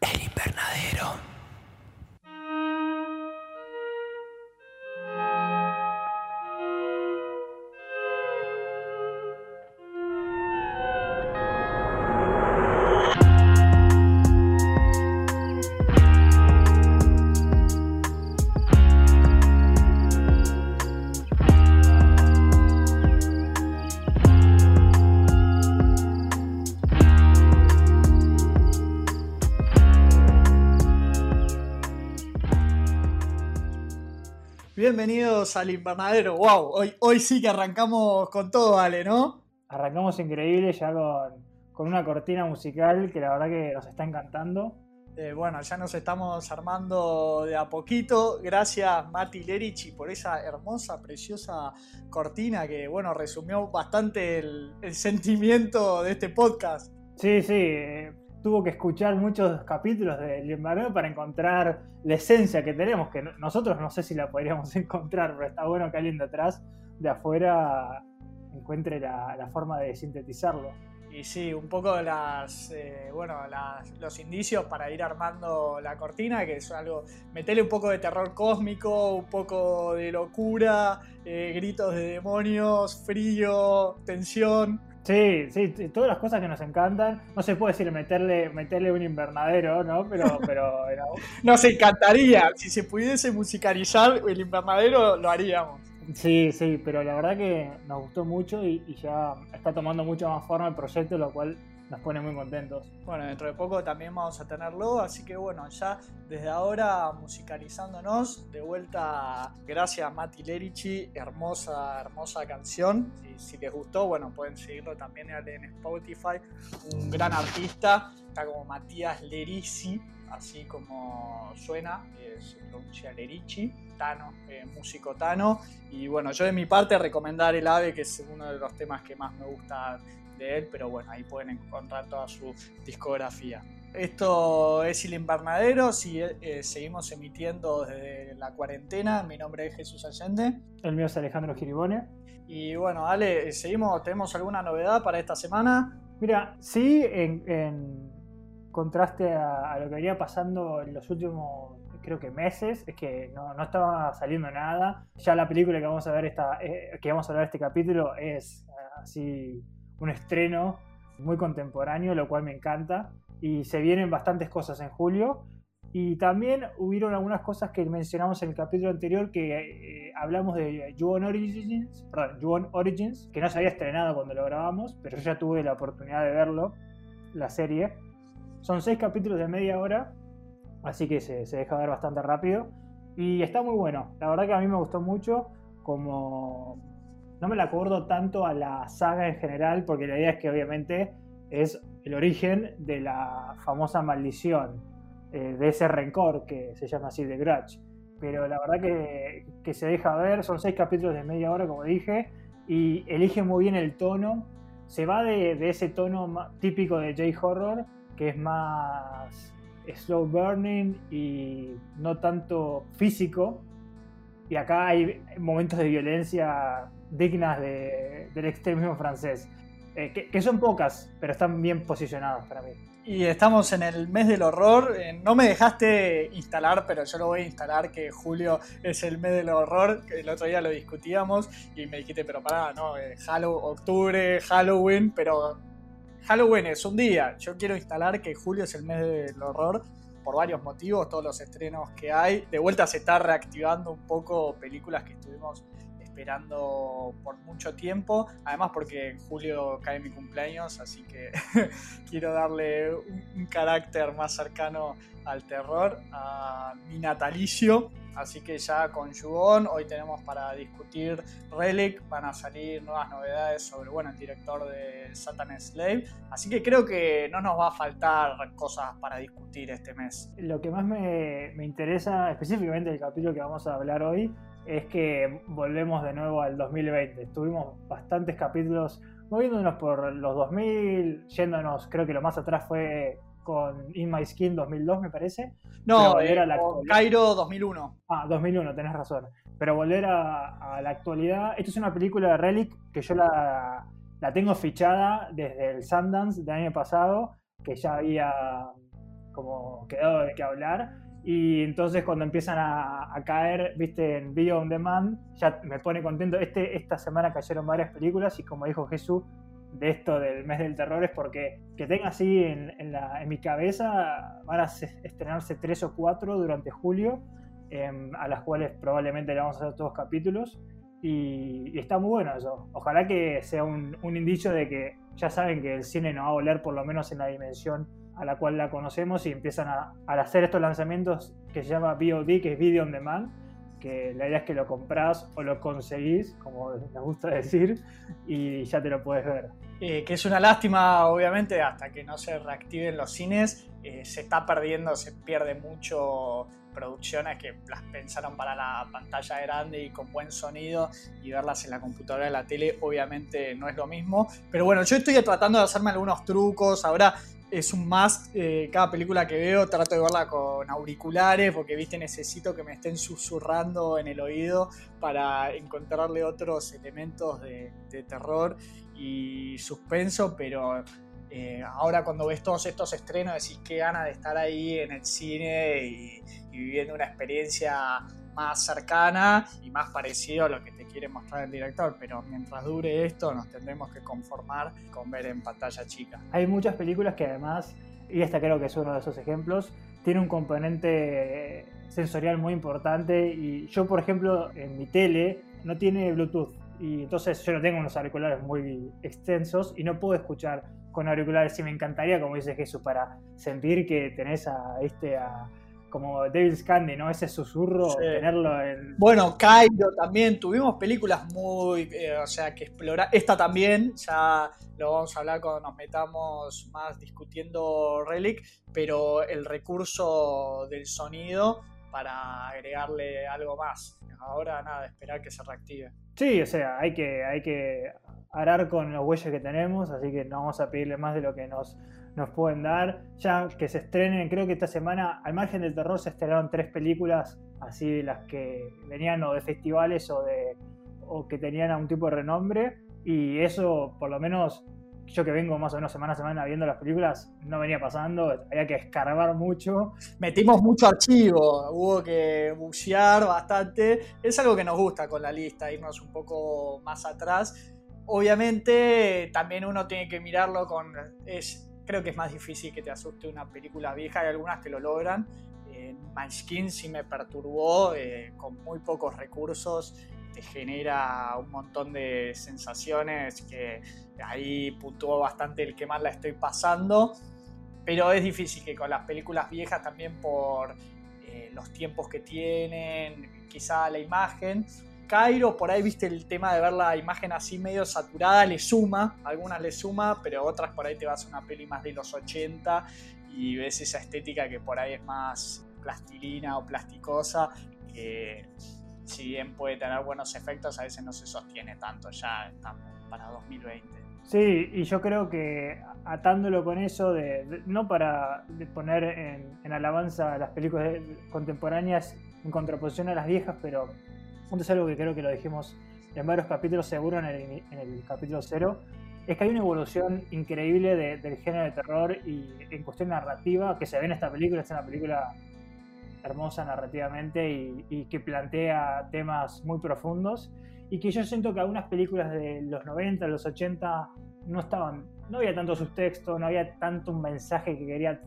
El invernadero. Bienvenidos al invernadero. Wow, hoy, hoy sí que arrancamos con todo, Ale, ¿no? Arrancamos increíble ya con, con una cortina musical que la verdad que nos está encantando. Eh, bueno, ya nos estamos armando de a poquito. Gracias Mati Lerici por esa hermosa, preciosa cortina que, bueno, resumió bastante el, el sentimiento de este podcast. Sí, sí, eh, tuvo que escuchar muchos capítulos del invernadero para encontrar la esencia que tenemos, que no- nosotros no sé si la podríamos encontrar, pero está bueno que alguien de atrás, de afuera, encuentre la, la forma de sintetizarlo. Y sí, un poco las, eh, bueno, las- los indicios para ir armando la cortina, que es algo, metele un poco de terror cósmico, un poco de locura, eh, gritos de demonios, frío, tensión. Sí, sí, todas las cosas que nos encantan. No se puede decir meterle, meterle un invernadero, ¿no? Pero, pero era- Nos encantaría, si se pudiese musicalizar el invernadero, lo haríamos. Sí, sí, pero la verdad que nos gustó mucho y, y ya está tomando mucho más forma el proyecto, lo cual nos pone muy contentos. Bueno, dentro de poco también vamos a tenerlo, así que bueno, ya desde ahora musicalizándonos, de vuelta, gracias Mati Lerici, hermosa, hermosa canción. Y si les gustó, bueno, pueden seguirlo también en Spotify, un gran artista, está como Matías Lerici, así como suena, se pronuncia Lerici, Tano, eh, músico Tano. Y bueno, yo de mi parte recomendar El Ave, que es uno de los temas que más me gusta de él, pero bueno, ahí pueden encontrar toda su discografía. Esto es El Invernadero, si, eh, seguimos emitiendo desde la cuarentena. Mi nombre es Jesús Allende. El mío es Alejandro Giribone. Y bueno, Ale, seguimos, ¿tenemos alguna novedad para esta semana? Mira, sí, en, en contraste a, a lo que venía pasando en los últimos, creo que meses, es que no, no estaba saliendo nada. Ya la película que vamos a ver esta, eh, que vamos a hablar este capítulo es eh, así un estreno muy contemporáneo, lo cual me encanta. Y se vienen bastantes cosas en julio. Y también hubieron algunas cosas que mencionamos en el capítulo anterior que eh, hablamos de Ju-On Origins, perdón, Ju-On Origins, que no se había estrenado cuando lo grabamos, pero yo ya tuve la oportunidad de verlo, la serie. Son seis capítulos de media hora, así que se, se deja ver bastante rápido. Y está muy bueno, la verdad que a mí me gustó mucho, como no me la acuerdo tanto a la saga en general, porque la idea es que obviamente es el origen de la famosa maldición, eh, de ese rencor que se llama así, de Grudge. Pero la verdad que, que se deja ver, son seis capítulos de media hora, como dije, y elige muy bien el tono. Se va de, de ese tono típico de J-Horror, que es más slow burning y no tanto físico. Y acá hay momentos de violencia dignas de- del extremismo francés. Eh, que, son pocas, pero están bien posicionadas para mí. Y estamos en el mes del horror. Eh, no me dejaste instalar, pero yo lo voy a instalar, que julio es el mes del horror. El otro día lo discutíamos y me dijiste, pero pará, no, eh, Hallow- octubre, Halloween, pero Halloween es un día. Yo quiero instalar que julio es el mes del horror por varios motivos, todos los estrenos que hay. De vuelta se está reactivando un poco películas que estuvimos esperando por mucho tiempo. Además porque en julio cae mi cumpleaños, así que quiero darle un, un carácter más cercano al terror, a mi natalicio. Así que ya con Yugon, hoy tenemos para discutir Relic, van a salir nuevas novedades sobre bueno, el director de Satan Slave. Así que creo que no nos va a faltar cosas para discutir este mes. Lo que más me, me interesa, específicamente del capítulo que vamos a hablar hoy, es que volvemos de nuevo al 2020. Tuvimos bastantes capítulos moviéndonos por los 2000, yéndonos, creo que lo más atrás fue con In My Skin 2002, me parece. No, Pero eh, era la. Cairo 2001. Ah, 2001, tenés razón. Pero volver a, a la actualidad. Esto es una película de Relic que yo la, la tengo fichada desde el Sundance del año pasado, que ya había como quedado de qué hablar. Y entonces cuando empiezan a, caer, viste, en Video on Demand, ya me pone contento. Este, esta semana cayeron varias películas y como dijo Jesús, de esto del mes del terror es porque que tenga así en, en, mi cabeza van a estrenarse tres o cuatro durante julio, em, a las cuales probablemente le vamos a hacer todos capítulos. Y, está muy bueno eso. Ojalá que sea un, un, indicio de que ya saben que el cine no va a volver por lo menos en la dimensión a la cual la conocemos y empiezan a, hacer estos lanzamientos que se llama VOD, que es Video on Demand, que la idea es que lo compras o lo conseguís, como nos gusta decir, y ya te lo puedes ver. Eh, que es una lástima, obviamente, hasta que no se reactiven los cines, eh, se está perdiendo, se pierde mucho producciones que las pensaron para la pantalla grande y con buen sonido y verlas en la computadora de la tele obviamente no es lo mismo. Pero bueno, yo estoy tratando de hacerme algunos trucos. Ahora es un más. Eh, cada película que veo trato de verla con auriculares porque, viste, necesito que me estén susurrando en el oído para encontrarle otros elementos de, terror y suspenso, pero eh, ahora cuando ves todos estos estrenos decís qué gana de estar ahí en el cine y viviendo una experiencia más cercana y más parecido a lo que te quiere mostrar el director, pero mientras dure esto nos tendremos que conformar con ver en pantalla chica. Hay muchas películas que además, y esta creo que es uno de esos ejemplos, tiene un componente sensorial muy importante y yo por ejemplo en mi tele no tiene Bluetooth y entonces yo no tengo unos auriculares muy extensos y no puedo escuchar con auriculares y me encantaría como dice Jesús para sentir que tenés a este a como David Scandi, ¿no? Ese susurro, tenerlo en... Bueno, Cairo también, tuvimos películas muy, eh, o sea, que explorar, esta también, ya lo vamos a hablar cuando nos metamos más discutiendo Relic, pero el recurso del sonido para agregarle algo más. Ahora nada, esperar que se reactive. Sí, o sea, hay que, hay que arar con los huellos que tenemos, así que no vamos a pedirle más de lo que nos nos pueden dar. Ya que se estrenen, creo que esta semana, al margen del terror, se estrenaron tres películas, así las que venían o de festivales o, de, o que tenían algún tipo de renombre. Y eso, por lo menos, yo que vengo más o menos semana a semana viendo las películas, no venía pasando, había que escarbar mucho. Metimos mucho archivo, hubo que bucear bastante. Es algo que nos gusta con la lista, irnos un poco más atrás. Obviamente también uno tiene que mirarlo con... creo que es más difícil que te asuste una película vieja, hay algunas que lo logran. Eh, My Skin sí me perturbó, eh, con muy pocos recursos, te genera un montón de sensaciones que ahí puntuó bastante el que más la estoy pasando, pero es difícil que con las películas viejas también por eh, los tiempos que tienen, quizá la imagen, Cairo, por ahí viste el tema de ver la imagen así medio saturada, le suma, algunas le suma, pero otras por ahí te vas a una peli más de los 80 y ves esa estética que por ahí es más plastilina o plasticosa, que si bien puede tener buenos efectos, a veces no se sostiene tanto, ya estamos para 2020. Sí, y yo creo que atándolo con eso, de, no para poner en, en, alabanza las películas contemporáneas en contraposición a las viejas, pero es algo que creo que lo dijimos en varios capítulos, seguro en el, capítulo cero, es que hay una evolución increíble del género de terror y en cuestión narrativa que se ve en esta película. Es una película hermosa narrativamente y, que plantea temas muy profundos y que yo siento que algunas películas de los 90, los 80 no estaban, no había tanto subtexto, no había tanto un mensaje que, quería,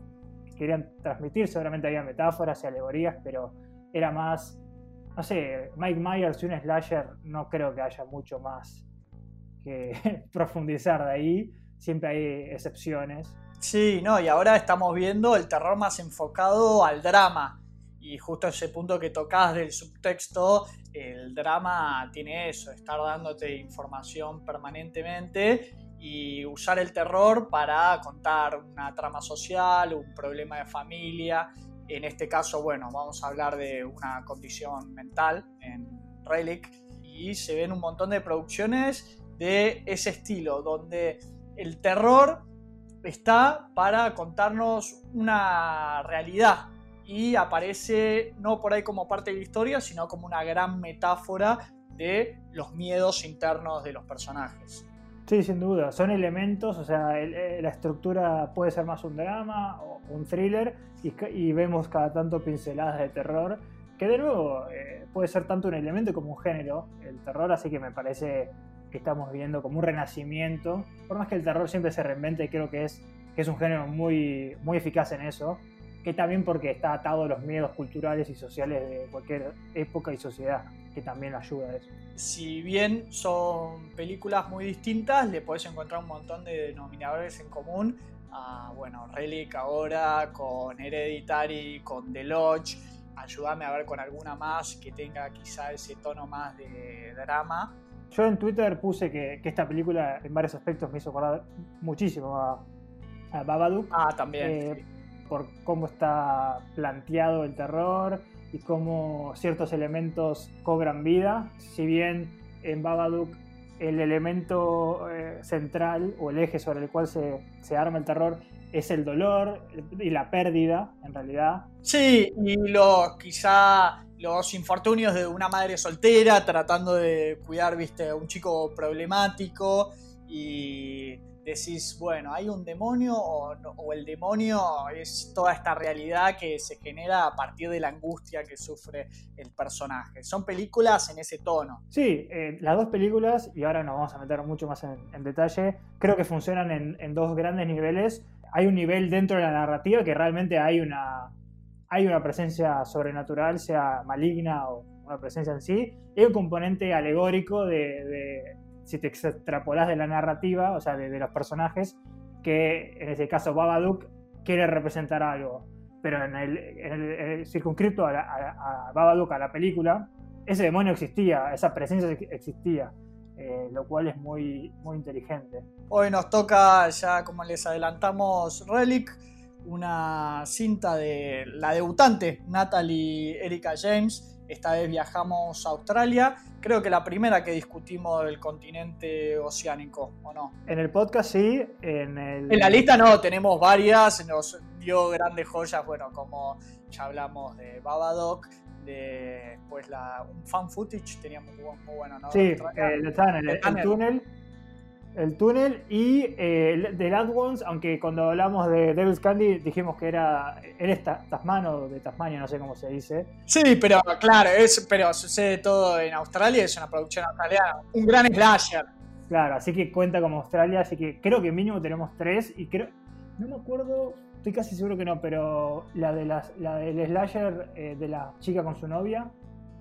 que querían transmitir, seguramente había metáforas y alegorías, pero era más no sé, Mike Myers y un slasher no creo que haya mucho más que profundizar de ahí. Siempre hay excepciones. Sí, no, y ahora estamos viendo el terror más enfocado al drama. Y justo ese punto que tocas del subtexto, el drama tiene eso, estar dándote información permanentemente y usar el terror para contar una trama social, un problema de familia en este caso, bueno, vamos a hablar de una condición mental en Relic y se ven un montón de producciones de ese estilo, donde el terror está para contarnos una realidad y aparece no por ahí como parte de la historia, sino como una gran metáfora de los miedos internos de los personajes. Sí, sin duda. Son elementos, o sea, eh, la estructura puede ser más un drama o un thriller y, vemos cada tanto pinceladas de terror, que de nuevo eh, puede ser tanto un elemento como un género, el terror, así que me parece que estamos viendo como un renacimiento. Por más que el terror siempre se reinvente, creo que es, que es un género muy, muy eficaz en eso, que también porque está atado a los miedos culturales y sociales de cualquier época y sociedad, que también ayuda a eso. Si bien son películas muy distintas, le podés encontrar un montón de denominadores en común. A, bueno, Relic ahora, con Hereditary, con The Lodge. Ayúdame a ver con alguna más que tenga quizá ese tono más de drama. Yo en Twitter puse que, esta película en varios aspectos me hizo acordar muchísimo a, Babadook. Ah, también. Eh, por cómo está planteado el terror y cómo ciertos elementos cobran vida. Si bien en Babadook el elemento eh, central o el eje sobre el cual se, se, arma el terror es el dolor y la pérdida, en realidad. Sí, y lo, quizá los infortunios de una madre soltera tratando de cuidar, a un chico problemático y decís, bueno, hay un demonio o, el demonio es toda esta realidad que se genera a partir de la angustia que sufre el personaje. Son películas en ese tono. Sí, eh, las dos películas, y ahora nos vamos a meter mucho más en, detalle, creo que funcionan en, dos grandes niveles. Hay un nivel dentro de la narrativa que realmente hay una, hay una presencia sobrenatural, sea maligna o una presencia en sí, y hay un componente alegórico de si te extrapolas de la narrativa, o sea, de, los personajes, que en ese caso Babadook quiere representar algo. Pero en el, circunscripto a, Babadook, a la película, ese demonio existía, esa presencia existía. Eh, lo cual es muy, muy inteligente. Hoy nos toca, ya como les adelantamos, Relic, una cinta de la debutante Natalie Erika James, esta vez viajamos a Australia. Creo que la primera que discutimos del continente oceánico, ¿o no? En el podcast sí. En, en la lista no, tenemos varias. Nos dio grandes joyas, bueno, como ya hablamos de Babadook, de pues la, un fan footage teníamos muy, muy bueno, ¿no? Sí, eh, el túnel el túnel y eh, The Last Ones, aunque cuando hablamos de Devil's Candy dijimos que era él es tasmano de Tasmania, no sé cómo se dice. Sí, pero claro, es, pero sucede todo en Australia, es una producción australiana, un gran slasher. Claro, así que cuenta como Australia, así que creo que mínimo tenemos tres y creo, no me acuerdo, estoy casi seguro que no, pero la de las, la del slasher eh, de la chica con su novia,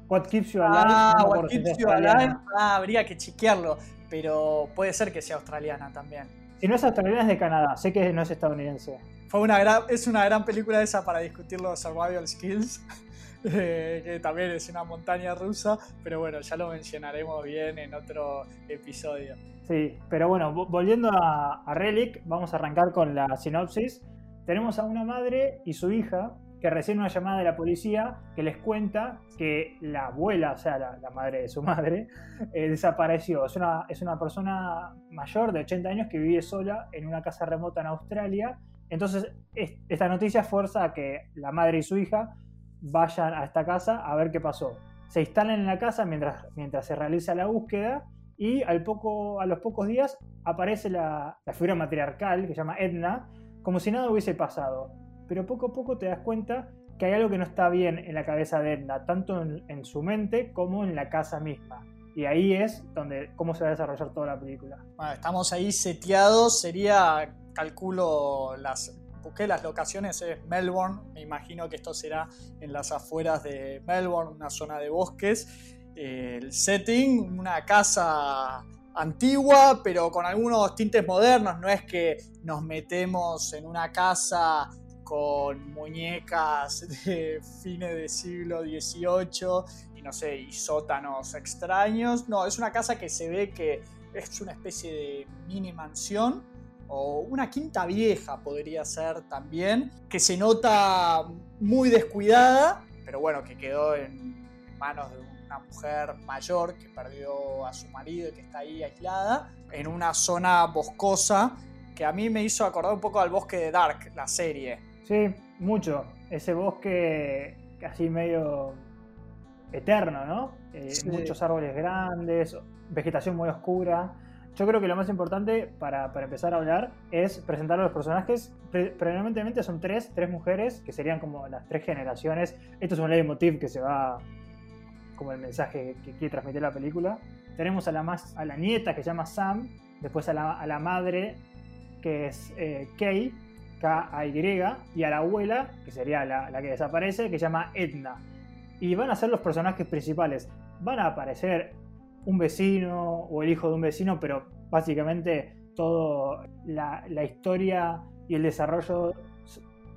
What Keeps You Alive. Ah, What Keeps You Alive. Ah, habría que chequearlo pero puede ser que sea australiana también. Si no es australiana es de Canadá, sé que no es estadounidense. Fue una gran, es una gran película esa para discutir los survival skills, eh, que también es una montaña rusa, pero bueno, ya lo mencionaremos bien en otro episodio. Sí, pero bueno, volviendo a, a Relic, vamos a arrancar con la sinopsis. Tenemos a una madre y su hija que reciben una llamada de la policía que les cuenta que la abuela, o sea, la, madre de su madre, eh, desapareció. Es una, es una persona mayor de 80 años que vive sola en una casa remota en Australia. Entonces, esta noticia fuerza a que la madre y su hija vayan a esta casa a ver qué pasó. Se instalan en la casa mientras, mientras se realiza la búsqueda y al poco, a los pocos días aparece la, la figura matriarcal que se llama Edna, como si nada hubiese pasado pero poco a poco te das cuenta que hay algo que no está bien en la cabeza de Edna, tanto en, su mente como en la casa misma. Y ahí es donde cómo se va a desarrollar toda la película. Bueno, estamos ahí seteados, sería, calculo, las, busqué las locaciones, es Melbourne, me imagino que esto será en las afueras de Melbourne, una zona de bosques. el setting, una casa antigua, pero con algunos tintes modernos, no es que nos metemos en una casa con muñecas de fines del siglo XVIII y no sé, y sótanos extraños. No, es una casa que se ve que es una especie de mini mansión o una quinta vieja podría ser también, que se nota muy descuidada, pero bueno, que quedó en manos de una mujer mayor que perdió a su marido y que está ahí aislada, en una zona boscosa que a mí me hizo acordar un poco al bosque de Dark, la serie Sí, mucho. Ese bosque casi medio eterno, ¿no? Eh, muchos árboles grandes, vegetación muy oscura. Yo creo que lo más importante para, para empezar a hablar es presentar a los personajes. Predominantemente son tres, tres mujeres, que serían como las tres generaciones. Esto es un leitmotiv que se va como el mensaje que quiere transmitir la película. Tenemos a la, más, a la nieta que se llama Sam, después a la, a la madre que es eh, Kay, K-A-Y, y a la abuela, que sería la, la, que desaparece, que se llama Edna. Y van a ser los personajes principales. Van a aparecer un vecino o el hijo de un vecino, pero básicamente toda la, historia y el desarrollo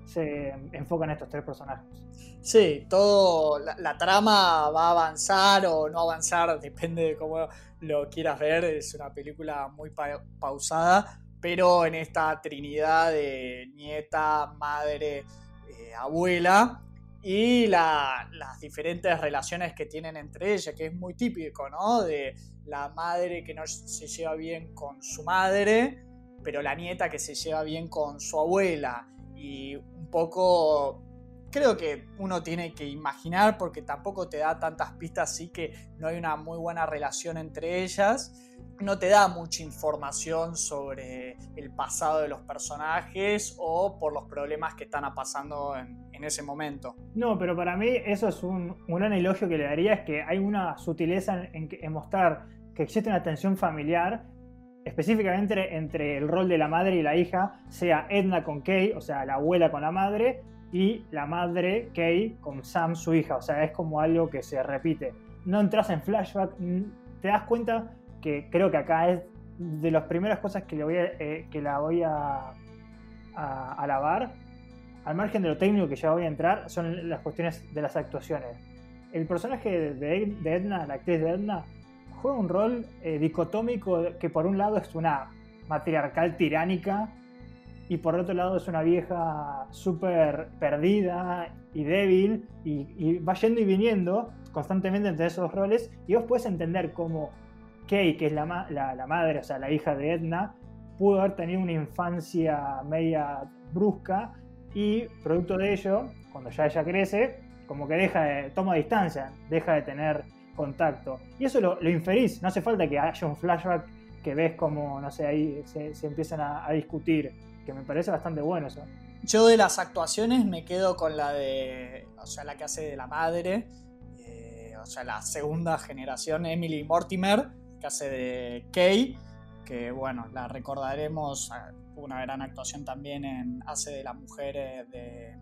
se enfocan en estos tres personajes. Sí, todo la, trama va a avanzar o no avanzar, depende de cómo lo quieras ver. Es una película muy pa pausada, pero en esta trinidad de nieta, madre, eh, abuela y la, las diferentes relaciones que tienen entre ellas, que es muy típico, ¿no? De la madre que no se lleva bien con su madre, pero la nieta que se lleva bien con su abuela. Y un poco creo que uno tiene que imaginar porque tampoco te da tantas pistas, así que no hay una muy buena relación entre ellas. No te da mucha información sobre el pasado de los personajes o por los problemas que están pasando en, ese momento. No, pero para mí eso es un, un, gran elogio que le daría, es que hay una sutileza en, mostrar que existe una tensión familiar específicamente entre el rol de la madre y la hija, sea Edna con Kay, o sea, la abuela con la madre, y la madre, Kay, con Sam, su hija. O sea, es como algo que se repite. No entras en flashback, te das cuenta que creo que acá es de las primeras cosas que, le voy a, eh, que la voy a, a, alabar, al margen de lo técnico que ya voy a entrar, son las cuestiones de las actuaciones. El personaje de, de Edna, la actriz de Edna, juega un rol eh, dicotómico que por un lado es una matriarcal tiránica y por otro lado es una vieja súper perdida y débil y, va yendo y viniendo constantemente entre esos roles y vos puedes entender cómo Kay, que es la, la, madre, o sea, la hija de Edna, pudo haber tenido una infancia media brusca y producto de ello, cuando ya ella crece, como que deja de, toma distancia, deja de tener contacto. Y eso lo, lo inferís, no hace falta que haya un flashback que ves como, no sé, ahí se, empiezan a discutir que me parece bastante bueno eso. Yo de las actuaciones me quedo con la de, o sea, la que hace de la madre, eh, o sea, la segunda generación, Emily Mortimer, que hace de Kay, que bueno, la recordaremos, una gran actuación también en, hace de la mujer de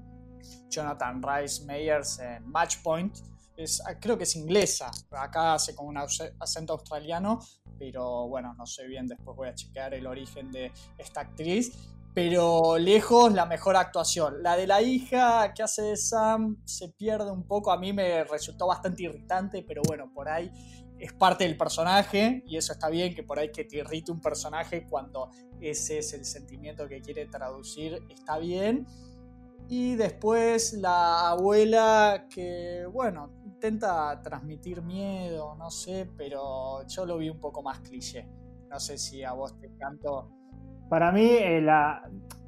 Jonathan Rice Meyers en Match Point, es, creo que es inglesa, acá hace como un acento australiano, pero bueno, no sé bien, después voy a chequear el origen de esta actriz pero lejos la mejor actuación. La de la hija que hace Sam se pierde un poco, a mí me resultó bastante irritante, pero bueno, por ahí es parte del personaje y eso está bien, que por ahí que te irrite un personaje cuando ese es el sentimiento que quiere traducir, está bien. Y después la abuela que, bueno, intenta transmitir miedo, no sé, pero yo lo vi un poco más cliché. No sé si a vos te encantó. Para mí, eh, la,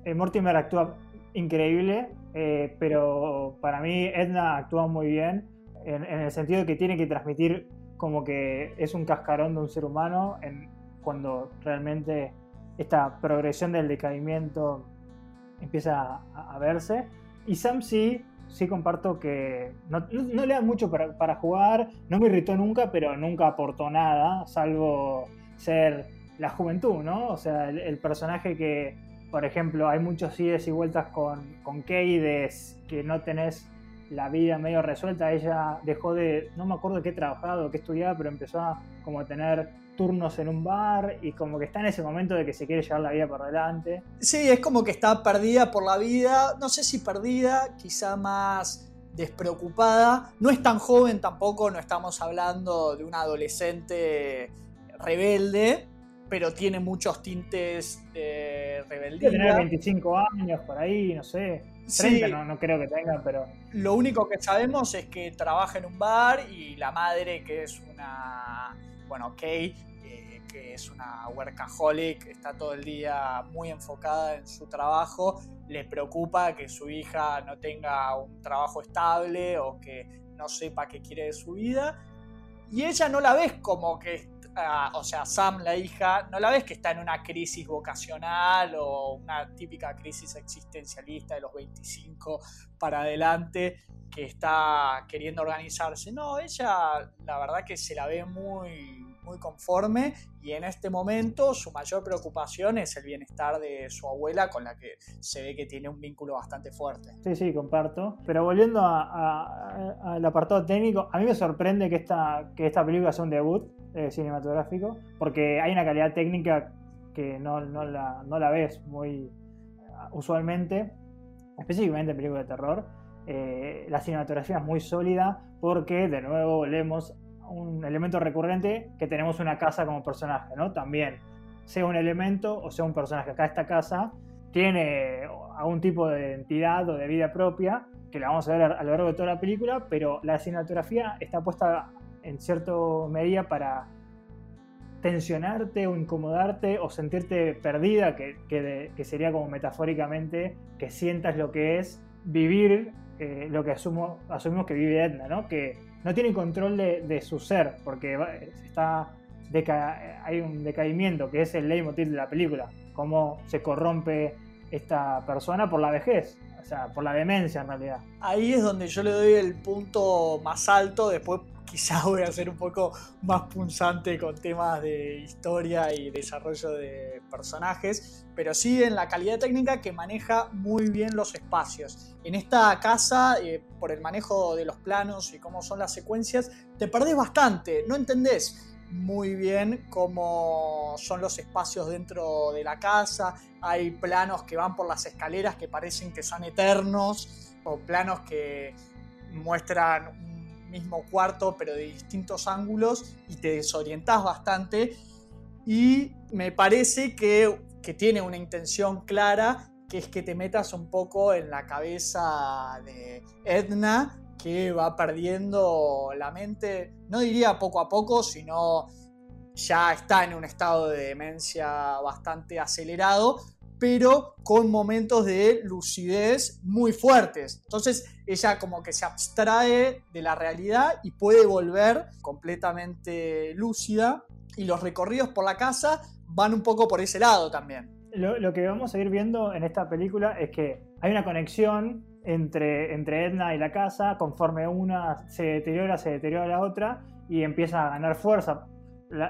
eh, Mortimer actúa increíble, eh, pero para mí Edna actúa muy bien, en, el sentido de que tiene que transmitir como que es un cascarón de un ser humano cuando realmente esta progresión del decaimiento empieza a, a verse. Y Sam sí, sí comparto que no le da mucho para, para, jugar, no me irritó nunca, pero nunca aportó nada, salvo ser la juventud, ¿no? O sea, el, personaje que, por ejemplo, hay muchos ides y vueltas con, con Kay que no tenés la vida medio resuelta. Ella dejó de, no me acuerdo qué trabajaba o qué estudiaba, pero empezó a tener turnos en un bar y como que está en ese momento de que se quiere llevar la vida por delante. Sí, es como que está perdida por la vida, no sé si perdida, quizá más despreocupada. No es tan joven tampoco, no estamos hablando de una adolescente rebelde, pero tiene muchos tintes de rebeldía. Tiene 25 años por ahí, no sé. 30 sí. no, no, creo que tenga, pero. Lo único que sabemos es que trabaja en un bar y la madre, que es una. Bueno, Kate, eh, que es una workaholic, está todo el día muy enfocada en su trabajo. Le preocupa que su hija no tenga un trabajo estable o que no sepa qué quiere de su vida. Y ella no la ves como que o sea, Sam, la hija, no la ves que está en una crisis vocacional o una típica crisis existencialista de los 25 para adelante que está queriendo organizarse. No, ella la verdad que se la ve muy muy conforme y en este momento su mayor preocupación es el bienestar de su abuela con la que se ve que tiene un vínculo bastante fuerte. Sí, sí, comparto. Pero volviendo al apartado técnico, a mí me sorprende que esta, que esta película sea un debut eh, cinematográfico porque hay una calidad técnica que no, no, la, no la ves muy usualmente, específicamente en películas de terror. Eh, la cinematografía es muy sólida porque de nuevo volvemos un elemento recurrente que tenemos una casa como personaje, ¿no? También, sea un elemento o sea un personaje. Acá esta casa tiene algún tipo de identidad o de vida propia, que la vamos a ver a lo largo de toda la película, pero la cinematografía está puesta en cierta medida para tensionarte o incomodarte o sentirte perdida, que, que, sería como metafóricamente que sientas lo que es vivir eh, lo que asumo, asumimos que vive Edna, ¿no? Que no tiene control de, su ser, porque está hay un decaimiento, que es el leitmotiv de la película, cómo se corrompe esta persona por la vejez, o sea, por la demencia en realidad. Ahí es donde yo le doy el punto más alto, después quizás voy a ser un poco más punzante con temas de historia y desarrollo de personajes, pero sí en la calidad técnica que maneja muy bien los espacios. En esta casa, eh, por el manejo de los planos y cómo son las secuencias, te perdés bastante, no entendés muy bien cómo son los espacios dentro de la casa, hay planos que van por las escaleras que parecen que son eternos, o planos que muestran mismo cuarto, pero de distintos ángulos y te desorientas bastante. Y me parece que, que tiene una intención clara, que es que te metas un poco en la cabeza de Edna, que va perdiendo la mente, no diría poco a poco, sino ya está en un estado de demencia bastante acelerado, pero con momentos de lucidez muy fuertes. Entonces ella como que se abstrae de la realidad y puede volver completamente lúcida y los recorridos por la casa van un poco por ese lado también. Lo, que vamos a ir viendo en esta película es que hay una conexión entre, entre Edna y la casa, conforme una se deteriora, se deteriora la otra y empieza a ganar fuerza.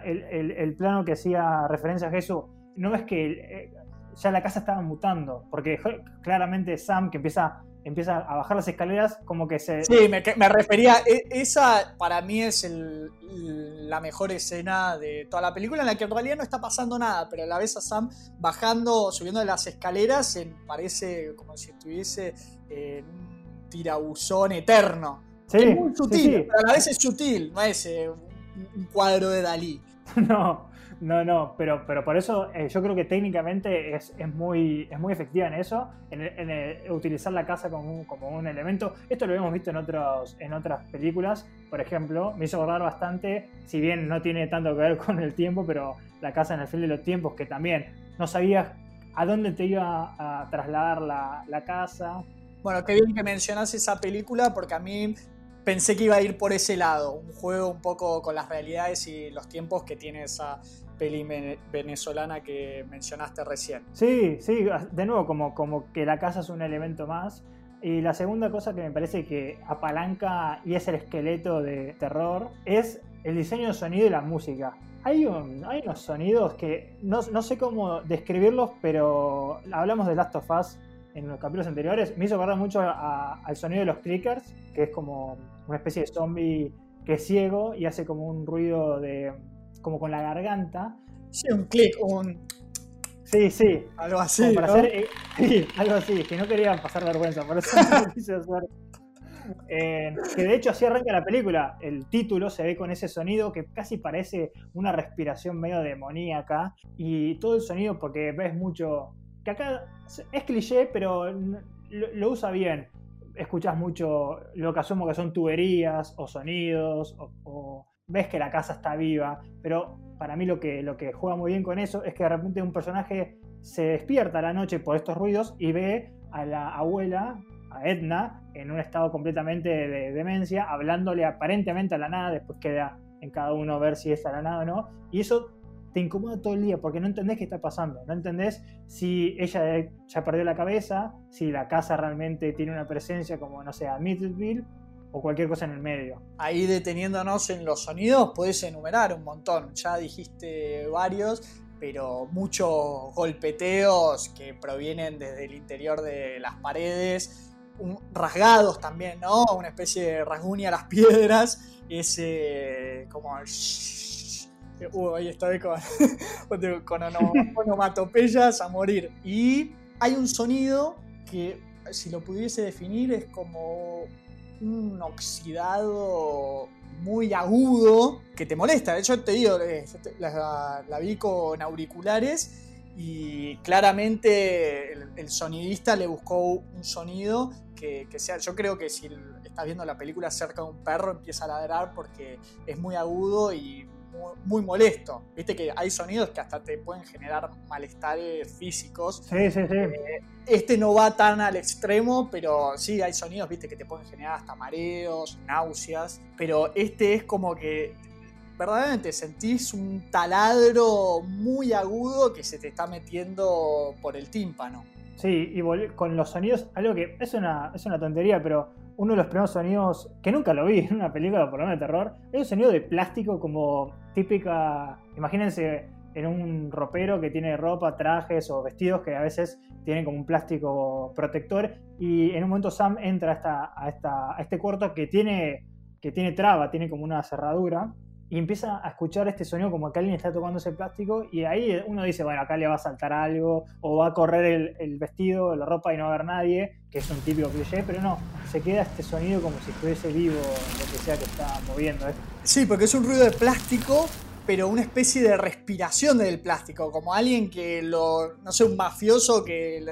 el, plano que hacía referencia a Jesús, no es que eh, ya la casa estaba mutando, porque claramente Sam que empieza, empieza a bajar las escaleras como que se... Sí, me, me refería, e, esa para mí es la mejor escena de toda la película, en la que en realidad no está pasando nada, pero a la vez a Sam bajando, subiendo las escaleras, parece como si estuviese en un tirabuzón eterno. Sí, es muy sutil, pero a la vez es sutil, no es eh, un cuadro de Dalí. No, no, no, pero, pero por eso eh, yo creo que técnicamente es, muy, es muy efectiva en eso, en, utilizar la casa como un, como un, elemento. Esto lo hemos visto en, otros, en otras películas, por ejemplo, me hizo bastante, si bien no tiene tanto que ver con el tiempo, pero la casa en el fin de los tiempos, que también no sabías a dónde te iba a trasladar la, la casa. Bueno, qué bien que mencionas esa película porque a mí pensé que iba a ir por ese lado, un juego un poco con las realidades y los tiempos que tiene esa, peli venezolana que mencionaste recién. Sí, sí, de nuevo, como, como que la casa es un elemento más. Y la segunda cosa que me parece que apalanca y es el esqueleto de terror es el diseño de sonido y la música. Hay, un, hay unos sonidos que no, no, sé cómo describirlos, pero hablamos de Last of Us en los capítulos anteriores. Me hizo acordar mucho al sonido de los clickers, que es como una especie de zombie que es ciego y hace como un ruido de, como con la garganta. Sí, un clic, un. Sí, sí. Algo así. Para hacer, eh, sí, algo así, que no quería pasar vergüenza, por eso no quise hacer. Eh, que de hecho así arranca la película. El título se ve con ese sonido que casi parece una respiración medio demoníaca. Y todo el sonido, porque ves mucho. Que acá es cliché, pero lo, usa bien. Escuchas mucho lo que asumo que son tuberías o sonidos o ves que la casa está viva, pero para mí lo que, lo que juega muy bien con eso es que de repente un personaje se despierta a la noche por estos ruidos y ve a la abuela, a Edna, en un estado completamente de demencia, hablándole aparentemente a la nada, después queda en cada uno ver si es nada o no. Y eso te incomoda todo el día porque no entendés qué está pasando. No entendés si ella ya perdió la cabeza, si la casa realmente tiene una presencia como, no sé, Amityville o cualquier cosa en el medio. Ahí deteniéndonos en los sonidos, puedes enumerar un montón. Ya dijiste varios, pero muchos golpeteos que provienen desde el interior de las paredes. rasgados también, ¿no? Una especie de rasguña a las piedras. Ese como Uh, ahí estoy con, con onomatopeyas a morir. Y hay un sonido que, si lo pudiese definir, es como un oxidado muy agudo que te molesta. De hecho, te digo, eh, la, vi con auriculares y claramente el, sonidista le buscó un sonido que, que, sea. Yo creo que si estás viendo la película cerca de un perro, empieza a ladrar porque es muy agudo y muy, molesto. Viste que hay sonidos que hasta te pueden generar malestares físicos. Sí, sí, sí. Eh, este no va tan al extremo, pero sí hay sonidos, viste, que te pueden generar hasta mareos, náuseas. Pero este es como que verdaderamente sentís un taladro muy agudo que se te está metiendo por el tímpano. Sí, y con los sonidos, algo que es una, es una tontería, pero uno de los primeros sonidos, que nunca lo vi en una película por lo menos de terror, es un sonido de plástico como típica, imagínense en un ropero que tiene ropa, trajes o vestidos que a veces tienen como un plástico protector y en un momento Sam entra a, esta, a, a este cuarto que tiene, que tiene traba, tiene como una cerradura y empieza a escuchar este sonido como que alguien está tocando ese plástico y ahí uno dice, bueno, acá le va a saltar algo o va a correr el, vestido, la ropa y no va a haber nadie, que es un típico cliché, pero no, se queda este sonido como si estuviese vivo lo que sea que está moviendo. Sí, porque es un ruido de plástico pero una especie de respiración del plástico, como alguien que lo, no sé, un mafioso que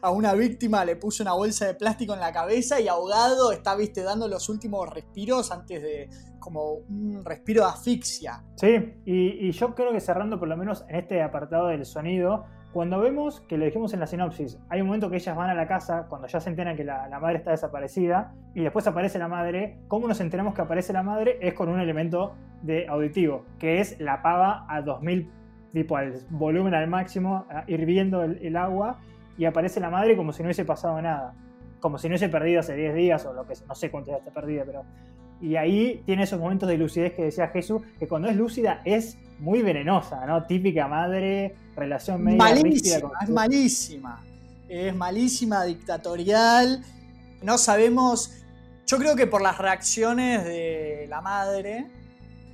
a una víctima le puso una bolsa de plástico en la cabeza y ahogado está, viste, dando los últimos respiros antes de, como un respiro de asfixia. Sí, y, yo creo que cerrando por lo menos en este apartado del sonido, cuando vemos, que lo dijimos en la sinopsis, hay un momento que ellas van a la casa, cuando ya se enteran que la, madre está desaparecida, y después aparece la madre, ¿cómo nos enteramos que aparece la madre? Es con un elemento de auditivo, que es la pava a 2000, tipo al volumen al máximo, hirviendo el, agua, y aparece la madre como si no hubiese pasado nada. Como si no hubiese perdido hace 10 días o lo que no sé cuánto ya está perdida, pero. Y ahí tiene esos momentos de lucidez que decía Jesús, que cuando es lúcida es muy venenosa, ¿no? Típica madre, relación media malísima, es malísima. Es malísima, dictatorial. No sabemos. Yo creo que por las reacciones de la madre,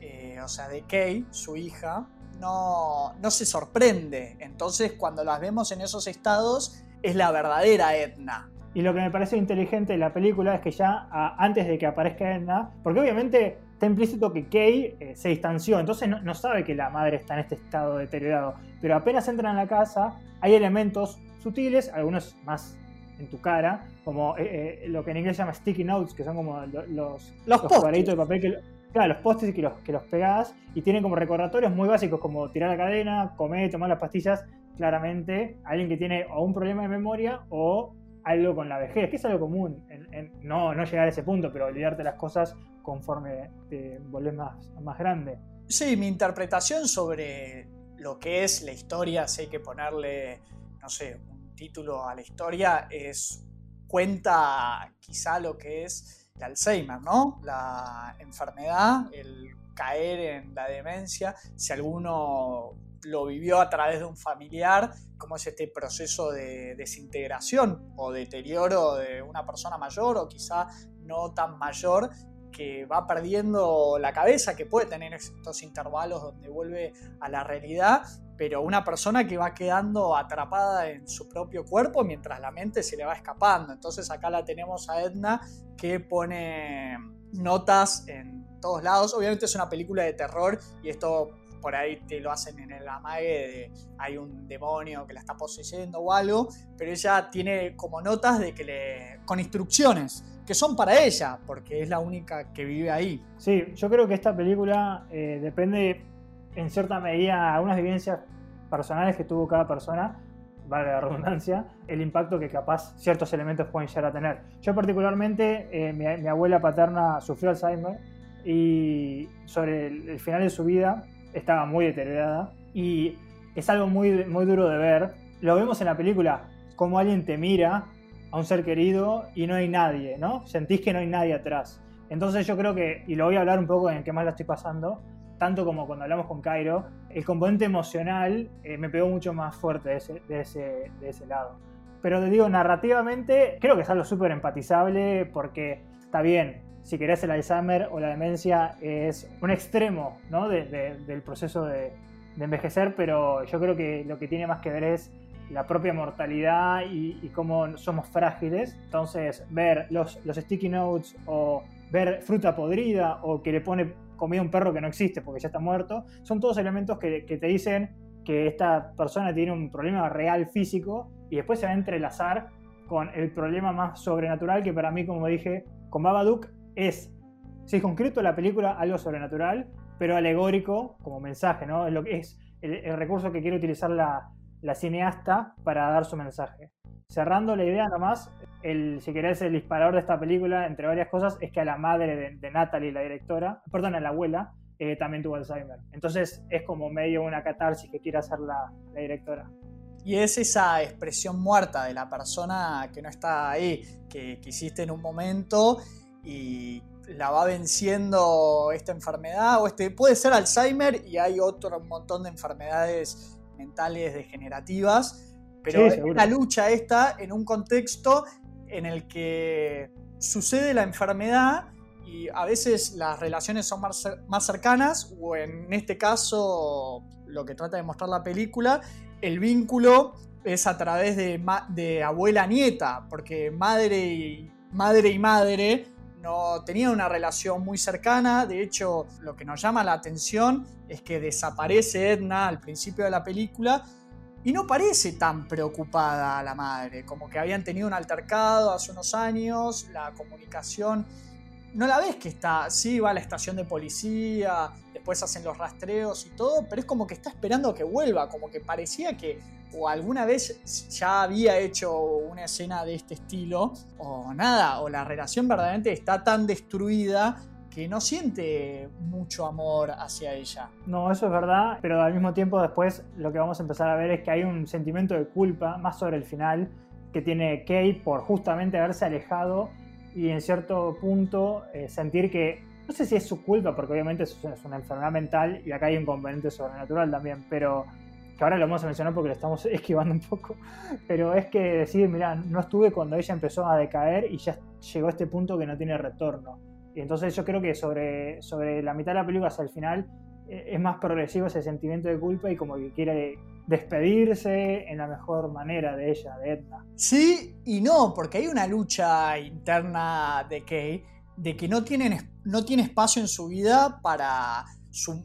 eh, o sea, de Kay, su hija, no, no se sorprende. Entonces, cuando las vemos en esos estados, es la verdadera Edna. Y lo que me parece inteligente de la película es que ya antes de que aparezca Edna, porque obviamente está implícito que Kay eh, se distanció, entonces no, sabe que la madre está en este estado deteriorado. Pero apenas entran a la casa, hay elementos sutiles, algunos más en tu cara, como eh, eh, lo que en inglés se llama sticky notes, que son como los, los, los, cuadraditos de papel que, claro, los postes que los, que los pegás y tienen como recordatorios muy básicos como tirar la cadena, comer, tomar las pastillas. Claramente, alguien que tiene o un problema de memoria o algo con la vejez, que es algo común, no, no llegar a ese punto, pero olvidarte las cosas conforme te vuelves más, más grande. Sí, mi interpretación sobre lo que es la historia, si hay que ponerle, no sé, un título a la historia, es cuenta quizá lo que es el Alzheimer, ¿no? La enfermedad, el caer en la demencia, si alguno lo vivió a través de un familiar, cómo es este proceso de desintegración o deterioro de una persona mayor o quizá no tan mayor que va perdiendo la cabeza, que puede tener estos intervalos donde vuelve a la realidad, pero una persona que va quedando atrapada en su propio cuerpo mientras la mente se le va escapando. Entonces acá la tenemos a Edna que pone notas en todos lados. Obviamente es una película de terror y esto por ahí te lo hacen en el amague de hay un demonio que la está poseyendo o algo, pero ella tiene como notas de que le con instrucciones que son para ella, porque es la única que vive ahí. Sí, yo creo que esta película eh, depende en cierta medida algunas vivencias personales que tuvo cada persona, vale la redundancia, el impacto que capaz ciertos elementos pueden llegar a tener. Yo particularmente, eh, mi, mi, abuela paterna sufrió Alzheimer y sobre el, final de su vida estaba muy deteriorada y es algo muy, muy duro de ver. Lo vemos en la película, como alguien te mira a un ser querido y no hay nadie, ¿no? Sentís que no hay nadie atrás. Entonces yo creo que, y lo voy a hablar un poco en que más la estoy pasando, tanto como cuando hablamos con Cairo, el componente emocional eh, me pegó mucho más fuerte de ese, de ese, de ese lado. Pero te digo, narrativamente, creo que es algo súper empatizable porque está bien, si querés el Alzheimer o la demencia es un extremo ¿no? del proceso de, envejecer, pero yo creo que lo que tiene más que ver es la propia mortalidad y, cómo somos frágiles. Entonces, ver los, los sticky notes o ver fruta podrida o que le pone comida a un perro que no existe porque ya está muerto, son todos elementos que, que te dicen que esta persona tiene un problema real físico y después se va a entrelazar con el problema más sobrenatural que para mí, como dije, con Babadook es concreto la película algo sobrenatural, pero alegórico como mensaje, ¿no? Es, lo que es el, recurso que quiere utilizar la, cineasta para dar su mensaje. Cerrando la idea nomás, el, si querés, el disparador de esta película, entre varias cosas, es que a la madre de, Natalie, la directora, perdón, a la abuela, eh, también tuvo Alzheimer. Entonces es como medio una catarsis que quiere hacer la, la directora. Y es esa expresión muerta de la persona que no está ahí, que, que hiciste en un momento y la va venciendo esta enfermedad, o este puede ser Alzheimer y hay otro montón de enfermedades mentales degenerativas, pero es una lucha esta en un contexto en el que sucede la enfermedad y a veces las relaciones son más, más cercanas, o en este caso, lo que trata de mostrar la película, el vínculo es a través de, de abuela-nieta, porque madre y, madre y madre no tenían una relación muy cercana. De hecho, lo que nos llama la atención es que desaparece Edna al principio de la película y no parece tan preocupada la madre, como que habían tenido un altercado hace unos años, la comunicación no la ves que está, sí, va a la estación de policía, después hacen los rastreos y todo, pero es como que está esperando que vuelva, como que parecía que o alguna vez ya había hecho una escena de este estilo, o nada, o la relación verdaderamente está tan destruida que no siente mucho amor hacia ella. No, eso es verdad, pero al mismo tiempo después lo que vamos a empezar a ver es que hay un sentimiento de culpa, más sobre el final, que tiene Kate por justamente haberse alejado y en cierto punto eh, sentir que, no sé si es su culpa, porque obviamente es una enfermedad mental y acá hay un componente sobrenatural también, pero que ahora lo vamos a mencionar porque lo estamos esquivando un poco, pero es que decir, mira, no estuve cuando ella empezó a decaer y ya llegó a este punto que no tiene retorno. Y entonces yo creo que sobre, sobre la mitad de la película hasta el final eh, es más progresivo ese sentimiento de culpa y como que quiere despedirse en la mejor manera de ella, de Edna. Sí y no, porque hay una lucha interna de Kay de que no, tienen, no tiene espacio en su vida para, su,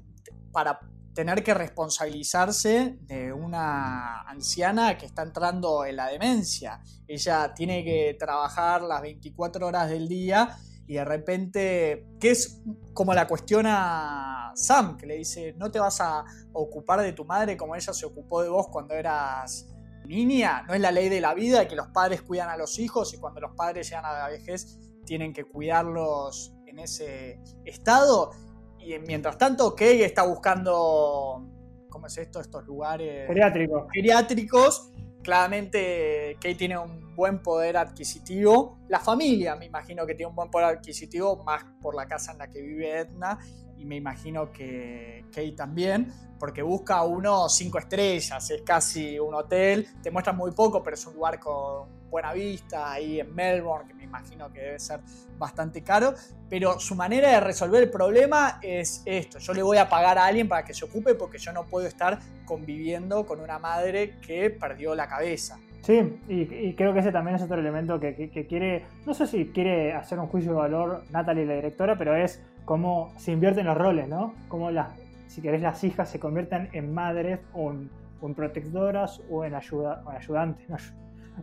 para tener que responsabilizarse de una anciana que está entrando en la demencia. Ella tiene que trabajar las 24 horas del día y de repente, que es como la cuestiona Sam, que le dice, no te vas a ocupar de tu madre como ella se ocupó de vos cuando eras niña, no es la ley de la vida que los padres cuidan a los hijos y cuando los padres llegan a la vejez tienen que cuidarlos en ese estado. Y mientras tanto, Kay está buscando, ¿cómo es esto? Estos lugares geriátricos. geriátricos claramente Kate tiene un buen poder adquisitivo. La familia, me imagino que tiene un buen poder adquisitivo, más por la casa en la que vive Edna. Y me imagino que Kate también, porque busca uno cinco estrellas, es casi un hotel. Te muestra muy poco, pero es un lugar con buena vista, ahí en Melbourne, imagino que debe ser bastante caro, pero su manera de resolver el problema es esto, yo le voy a pagar a alguien para que se ocupe porque yo no puedo estar conviviendo con una madre que perdió la cabeza. Sí, y, creo que ese también es otro elemento que, quiere, no sé si quiere hacer un juicio de valor Natalie, la directora, pero es cómo se invierten los roles, ¿no? Cómo las, si querés, las hijas se convierten en madres o en, protectoras o en, ayuda, o en ayudantes, ¿no?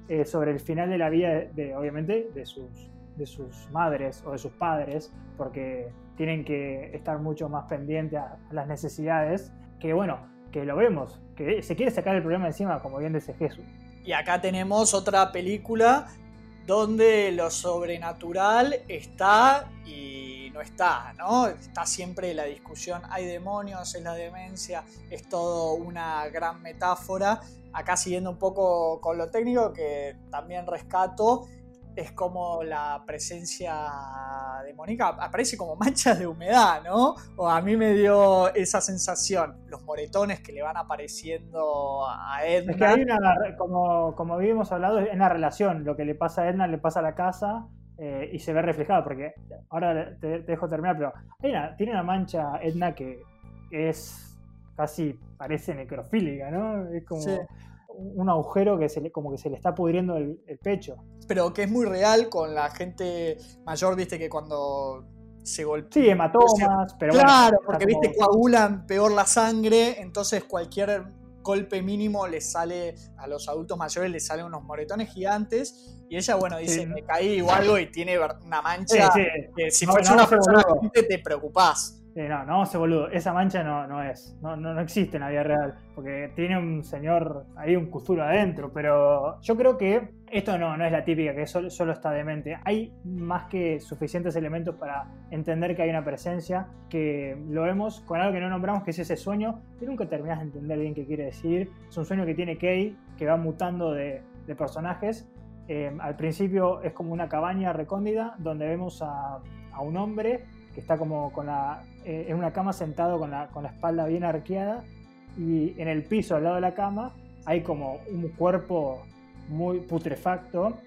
Eh, sobre el final de la vida, de, obviamente, de sus, de sus madres o de sus padres, porque tienen que estar mucho más pendientes a, las necesidades, que bueno, que lo vemos, que se quiere sacar el problema encima, como bien dice Jesús. Y acá tenemos otra película donde lo sobrenatural está y no está, ¿no? Está siempre la discusión, hay demonios, es la demencia, es todo una gran metáfora. Acá siguiendo un poco con lo técnico, que también rescato, es como la presencia de Mónica aparece como manchas de humedad, ¿no? O a mí me dio esa sensación, los moretones que le van apareciendo a Edna. Es que hay una, como, como habíamos hablado, es una relación, lo que le pasa a Edna le pasa a la casa eh, y se ve reflejado, porque ahora te, dejo terminar, pero tiene una mancha Edna que es casi, parece necrofílica, ¿no? Es como un agujero que se le, como que se le está pudriendo el, pecho. Pero que es muy real con la gente mayor, viste que cuando se golpea. Sí, hematomas, pero Claro, porque viste, coagulan peor la sangre, entonces cualquier golpe mínimo les sale, a los adultos mayores les salen unos moretones gigantes. Y ella, bueno, dice, me caí o algo y tiene una mancha que si fuese una te preocupás. no, no se boludo. Esa mancha no, no es. No, no, existe en la vida real. Porque tiene un señor ahí, un custuro adentro. Pero yo creo que esto no, no es la típica, que solo, solo está demente. Hay más que suficientes elementos para entender que hay una presencia. Que lo vemos con algo que no nombramos, que es ese sueño. Que nunca terminas de entender bien qué quiere decir. Es un sueño que tiene Kay, que va mutando de, de personajes Em, al principio es como una cabaña recóndida donde vemos a, un hombre que está como con la, eh, en una cama sentado con la, con la espalda bien arqueada y en el piso al lado de la cama hay como un cuerpo muy putrefacto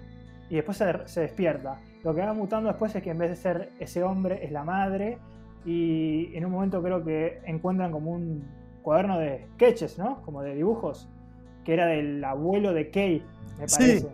y después se, se, despierta. Lo que va mutando después es que en vez de ser ese hombre es la madre y en un momento creo que encuentran como un cuaderno de sketches, ¿no? Como de dibujos, que era del abuelo de Kay, me parece.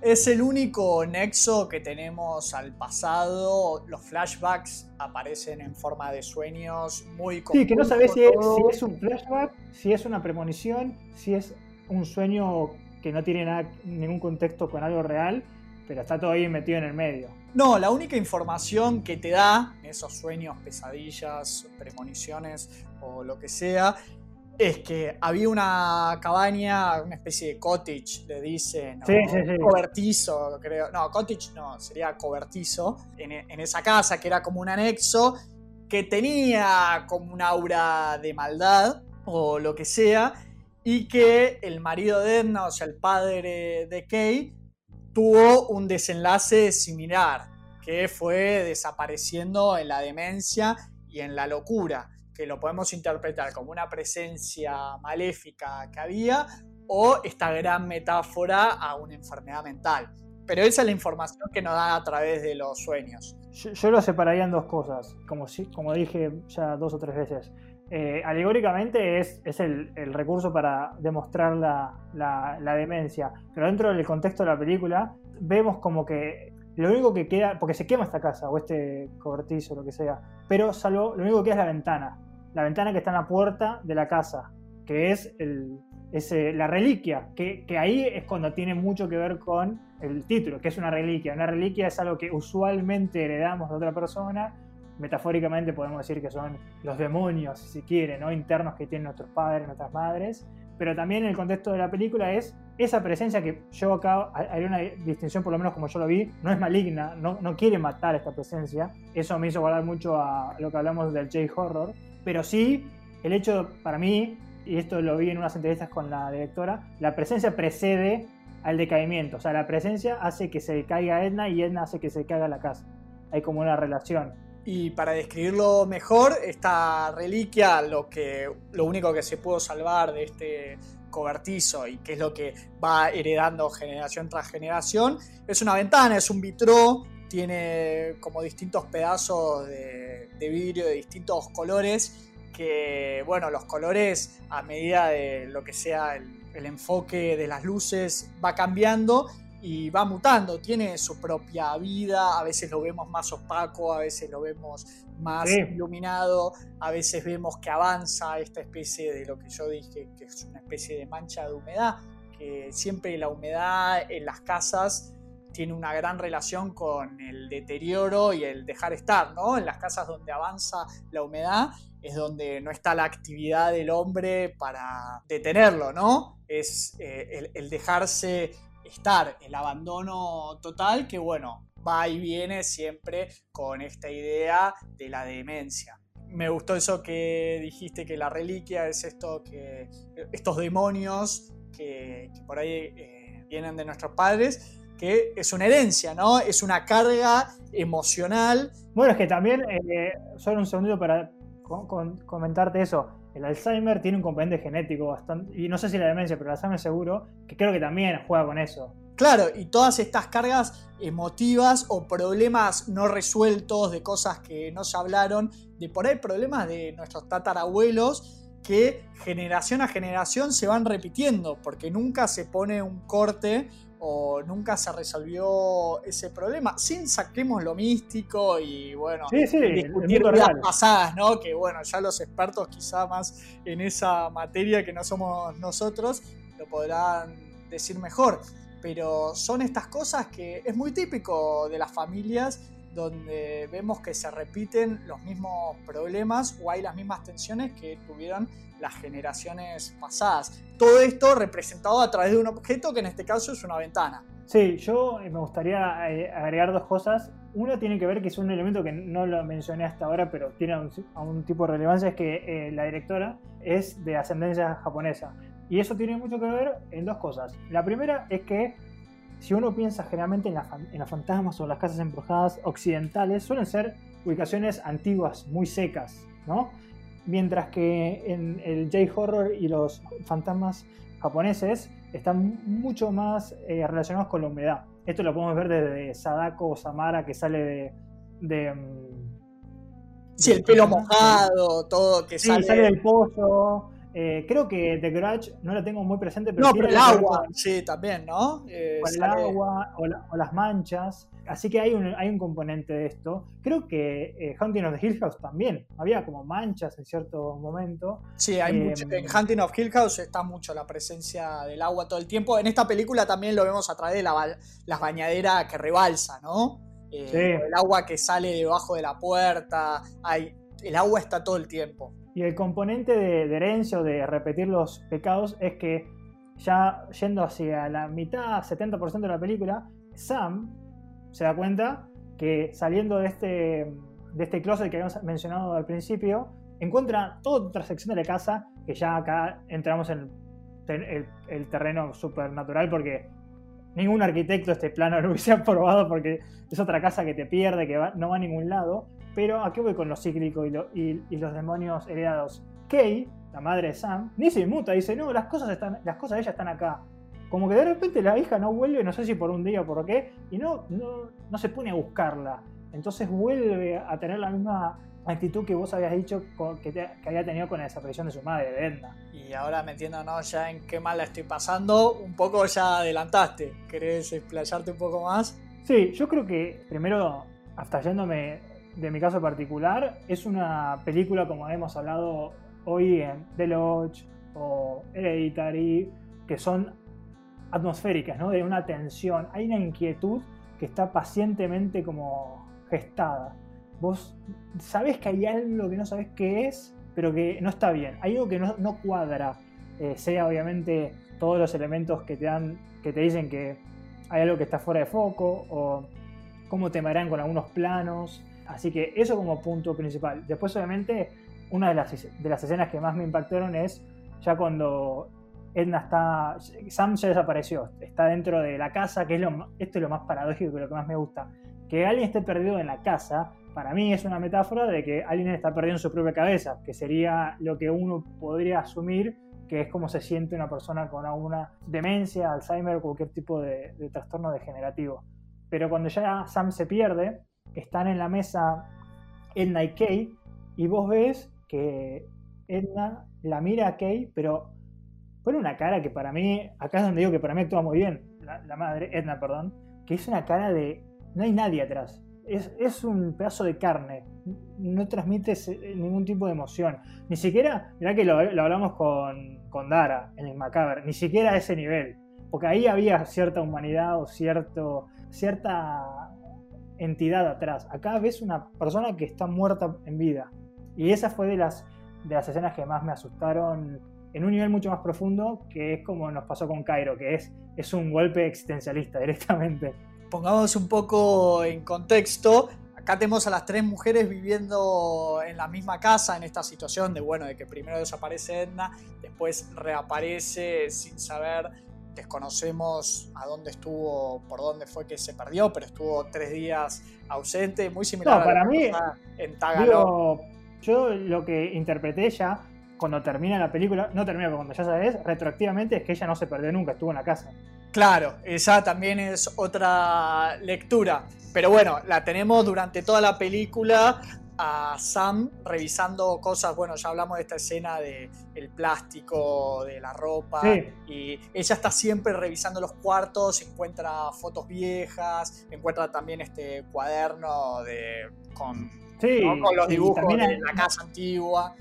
Es el único nexo que tenemos al pasado. Los flashbacks aparecen en forma de sueños muy Sí, que no sabes si es, un flashback, si es una premonición, si es un sueño que no tiene ningún contexto con algo real, pero está todo ahí metido en el medio. No, la única información que te da esos sueños, pesadillas, premoniciones o lo que sea, es que había una cabaña, una especie de cottage, le dicen, sí, sí, sí. cobertizo, creo. No, cottage no, sería cobertizo, en, en, esa casa que era como un anexo, que tenía como un aura de maldad o lo que sea, y que el marido de Edna, o sea, el padre de Kay, tuvo un desenlace similar, que fue desapareciendo en la demencia y en la locura que lo podemos interpretar como una presencia maléfica que había o esta gran metáfora a una enfermedad mental. Pero esa es la información que nos da a través de los sueños. Yo, lo separaría en dos cosas, como, como dije ya dos o tres veces. Eh, alegóricamente es, es el, recurso para demostrar la, la, demencia, pero dentro del contexto de la película vemos como que lo único que queda, porque se quema esta casa o este cobertizo, lo que sea, pero salvo, lo único que queda es la ventana la ventana que está en la puerta de la casa, que es, el, eh, la reliquia, que, ahí es cuando tiene mucho que ver con el título, que es una reliquia. Una reliquia es algo que usualmente heredamos de otra persona, metafóricamente podemos decir que son los demonios, si quieren, ¿no? internos que tienen nuestros padres, nuestras madres, pero también en el contexto de la película es esa presencia que yo acá hay una distinción, por lo menos como yo lo vi, no es maligna, no, no quiere matar esta presencia. Eso me hizo guardar mucho a lo que hablamos del J-Horror, pero sí, el hecho para mí, y esto lo vi en unas entrevistas con la directora, la presencia precede al decaimiento. O sea, la presencia hace que se caiga Edna y Edna hace que se caiga la casa. Hay como una relación. Y para describirlo mejor, esta reliquia, lo, que, lo único que se pudo salvar de este cobertizo y que es lo que va heredando generación tras generación, es una ventana, es un vitró tiene como distintos pedazos de, vidrio de distintos colores que, bueno, los colores a medida de lo que sea el, enfoque de las luces va cambiando y va mutando, tiene su propia vida, a veces lo vemos más opaco, a veces lo vemos más iluminado, a veces vemos que avanza esta especie de lo que yo dije, que es una especie de mancha de humedad, que siempre la humedad en las casas tiene una gran relación con el deterioro y el dejar estar, ¿no? En las casas donde avanza la humedad es donde no está la actividad del hombre para detenerlo, ¿no? Es eh, el, dejarse estar, el abandono total que, bueno, va y viene siempre con esta idea de la demencia. Me gustó eso que dijiste que la reliquia es esto que estos demonios que, por ahí eh, vienen de nuestros padres que es una herencia, ¿no? Es una carga emocional. Bueno, es que también, eh, solo un segundito para comentarte eso. El Alzheimer tiene un componente genético bastante, y no sé si la demencia, pero el Alzheimer seguro, que creo que también juega con eso. Claro, y todas estas cargas emotivas o problemas no resueltos de cosas que no se hablaron, de por ahí problemas de nuestros tatarabuelos que generación a generación se van repitiendo, porque nunca se pone un corte o nunca se resolvió ese problema, sin saquemos lo místico y bueno, discutir vidas pasadas, ¿no? Que bueno, ya los expertos quizá más en esa materia que no somos nosotros, lo podrán decir mejor. Pero son estas cosas que es muy típico de las familias donde vemos que se repiten los mismos problemas o hay las mismas tensiones que tuvieron las generaciones pasadas. Todo esto representado a través de un objeto que en este caso es una ventana. Sí, yo me gustaría eh, agregar dos cosas. Uno tiene que ver que es un elemento que no lo mencioné hasta ahora, pero tiene un, tipo de relevancia, es que eh, la directora es de ascendencia japonesa. Y eso tiene mucho que ver en dos cosas. La primera es que si uno piensa generalmente en, en los fantasmas o las casas embrujadas occidentales, suelen ser ubicaciones antiguas, muy secas, ¿no? Mientras que en el J-horror y los fantasmas japoneses están mucho más eh, relacionados con la humedad. Esto lo podemos ver desde Sadako o Samara que sale de... Mm, sí, el pelo mojado, todo que sí, sale del pozo. Eh, creo que The Grudge no la tengo muy presente, pero. No, pero el agua, sí, también, ¿no? Eh, el agua o, las manchas. Así que hay un, hay un componente de esto. Creo que eh, Hunting of the Hill House también. Había como manchas en cierto momento. Sí, hay mucho. En Hunting of Hill House está mucho la presencia del agua todo el tiempo. En esta película también lo vemos a través de la, las bañaderas que rebalsa, ¿no? sí. El agua que sale debajo de la puerta. Hay, el agua está todo el tiempo. Y el componente de, herencia o de repetir los pecados es que ya yendo hacia la mitad, 70% de la película, Sam se da cuenta que saliendo de este, de este closet que habíamos mencionado al principio, encuentra toda otra sección de la casa que ya acá entramos en el, terreno supernatural porque ningún arquitecto este plano lo hubiese aprobado porque es otra casa que te pierde, que no va a ningún lado. Pero ¿a qué voy con lo cíclico y, los demonios heredados? Kay, la madre de Sam, ni se muta, dice, no, las cosas, están, las cosas de ella están acá. Como que de repente la hija no vuelve, no sé si por un día o por qué, y no, no, se pone a buscarla. Entonces vuelve a tener la misma actitud que vos habías dicho que, había tenido con la desaparición de su madre, de Edna. Y ahora metiéndonos ya en qué mal la estoy pasando, un poco ya adelantaste. ¿Querés explayarte un poco más? Sí, yo creo que primero, hasta yéndome de mi caso particular, es una película como hemos hablado hoy en The Lodge o Hereditary, que son atmosféricas, ¿no? De una tensión. Hay una inquietud que está pacientemente como gestada. Vos sabés que hay algo que no sabés qué es, pero que no está bien. Hay algo que no, cuadra. Eh, sea obviamente todos los elementos que te dan, que te dicen que hay algo que está fuera de foco, o cómo te marean con algunos planos, Así que eso como punto principal. Después, obviamente, una de las, de las escenas que más me impactaron es ya cuando Edna está. Sam ya desapareció, está dentro de la casa, que es lo, esto es lo más paradójico y lo que más me gusta. Que alguien esté perdido en la casa, para mí es una metáfora de que alguien está perdido en su propia cabeza, que sería lo que uno podría asumir que es como se siente una persona con alguna demencia, Alzheimer o cualquier tipo de trastorno degenerativo. Pero cuando ya Sam se pierde, están en la mesa Edna y Kay, y vos ves que Edna la mira a Kay, pero pone una cara que para mí, acá es donde digo que para mí actúa muy bien, la, madre, Edna, perdón, que es una cara de no hay nadie atrás. Es, un pedazo de carne, no transmite ningún tipo de emoción. Ni siquiera, mirá que lo, hablamos con, con, Dara en el Macabre, ni siquiera a ese nivel. Porque ahí había cierta humanidad o cierto, cierta entidad atrás. Acá ves una persona que está muerta en vida. Y esa fue de las, de las escenas que más me asustaron en un nivel mucho más profundo, que es como nos pasó con Cairo, que es, es un golpe existencialista directamente. pongamos un poco en contexto. Acá tenemos a las tres mujeres viviendo en la misma casa en esta situación de, bueno, de que primero desaparece Edna, después reaparece sin saber, desconocemos a dónde estuvo, por dónde fue que se perdió, pero estuvo tres días ausente, muy similar No, para a la mí, en Tagalog. Yo lo que interpreté ya cuando termina la película, no termina, pero cuando ya sabes, retroactivamente es que ella no se perdió nunca, estuvo en la casa. Claro, esa también es otra lectura. Pero bueno, la tenemos durante toda la película a Sam revisando cosas. Bueno, ya hablamos de esta escena de el plástico, de la ropa. Sí. Y ella está siempre revisando los cuartos, encuentra fotos viejas, encuentra también este cuaderno de con, Sí, ¿no? con los dibujos también de hay, la casa antigua.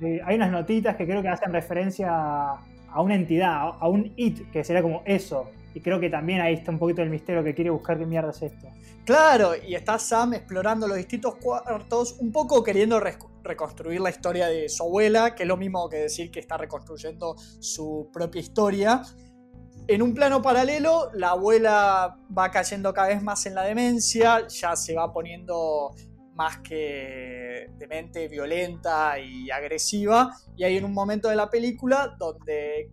sí, hay unas notitas que creo que hacen referencia a, a una entidad, a un it, que sería como eso. Y creo que también ahí está un poquito el misterio que quiere buscar qué mierda es esto. Claro, y está Sam explorando los distintos cuartos, un poco queriendo reconstruir la historia de su abuela, que es lo mismo que decir que está reconstruyendo su propia historia. En un plano paralelo, la abuela va cayendo cada vez más en la demencia, ya se va poniendo más que demente, violenta y agresiva, y hay en un momento de la película donde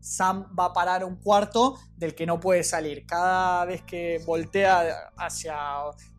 Sam va a parar un cuarto del que no puede salir. Cada vez que voltea hacia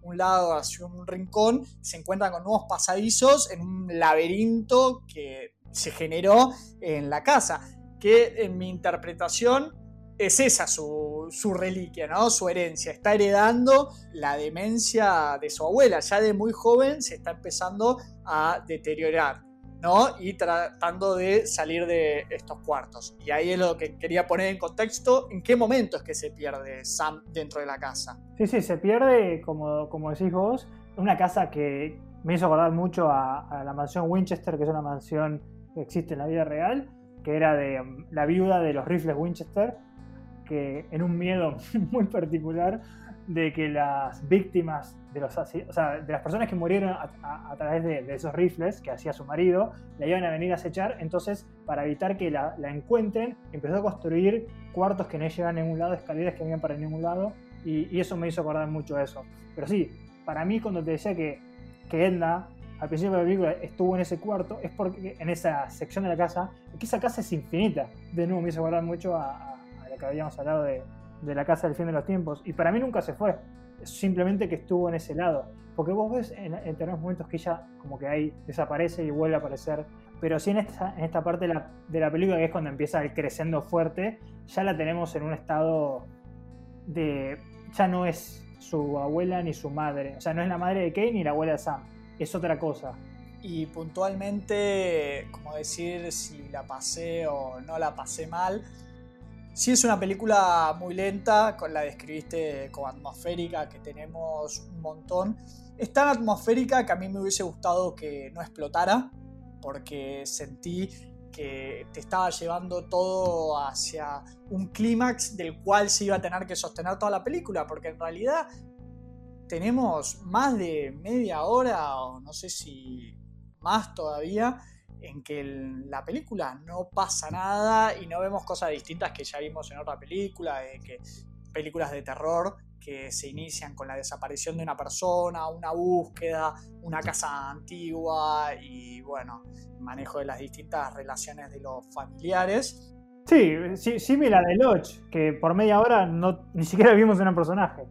un lado, hacia un rincón, se encuentra con nuevos pasadizos en un laberinto que se generó en la casa. Que en mi interpretación es esa su, su reliquia, ¿no? Su herencia. Está heredando la demencia de su abuela. Ya de muy joven se está empezando a deteriorar. ¿No? Y tratando de salir de estos cuartos. Y ahí es lo que quería poner en contexto, en qué momento es que se pierde Sam dentro de la casa. Sí, sí, se pierde, como, como decís vos, una casa que me hizo acordar mucho a, a la mansión Winchester, que es una mansión que existe en la vida real, que era de um, la viuda de los rifles Winchester, que en un miedo muy particular de que las víctimas de los o sea, de las personas que murieron a, través de, esos rifles que hacía su marido, la iban a venir a acechar, entonces para evitar que la, la encuentren, empezó a construir cuartos que no llegaban a ningún lado, escaleras que no iban para ningún lado, y, eso me hizo acordar mucho eso. Pero sí, para mí cuando te decía que, que Edna al principio de la película estuvo en ese cuarto, es porque en esa sección de la casa, que esa casa es infinita. De nuevo me hizo acordar mucho a, a- a lo que habíamos hablado de, de la casa del fin de los tiempos. Y para mí nunca se fue, simplemente que estuvo en ese lado. Porque vos ves en, determinados momentos que ella como que ahí desaparece y vuelve a aparecer. Pero sí en esta, en esta parte de la, de la película, que es cuando empieza el crescendo fuerte, ya la tenemos en un estado de... ya no es su abuela ni su madre. O sea, no es la madre de Kate ni la abuela de Sam. Es otra cosa. Y puntualmente, como decir si la pasé o no la pasé mal. Sí es una película muy lenta, con la describiste como atmosférica, que tenemos un montón. Es tan atmosférica que a mí me hubiese gustado que no explotara, porque sentí que te estaba llevando todo hacia un clímax del cual se iba a tener que sostener toda la película, porque en realidad tenemos más de media hora, o no sé si más todavía, en que el- la película no pasa nada y no vemos cosas distintas que ya vimos en otra película, de que películas de terror que se inician con la desaparición de una persona, una búsqueda, una casa antigua y bueno, manejo de las distintas relaciones de los familiares. Sí, sí, similar de Lodge, que por media hora no, ni siquiera vimos un personaje.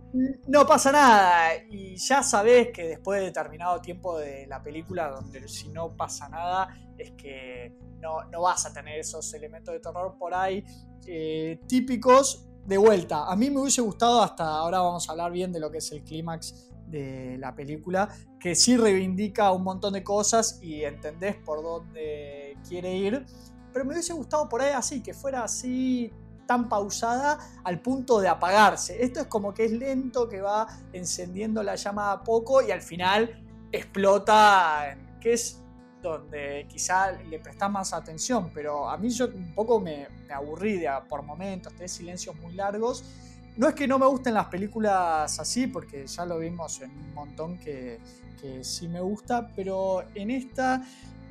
No pasa nada y ya sabes que después de determinado tiempo de la película donde si no pasa nada es que no, no vas a tener esos elementos de terror por ahí eh, típicos de vuelta. A mí me hubiese gustado hasta ahora vamos a hablar bien de lo que es el clímax de la película, que sí reivindica un montón de cosas y entendés por dónde quiere ir, pero me hubiese gustado por ahí así, que fuera así tan pausada al punto de apagarse. Esto es como que es lento, que va encendiendo la llama a poco y al final explota, que es donde quizá le prestás más atención, pero a mí yo un poco me, me aburrí de por momentos, tenés silencios muy largos. No es que no me gusten las películas así, porque ya lo vimos en un montón que, que sí me gusta, pero en esta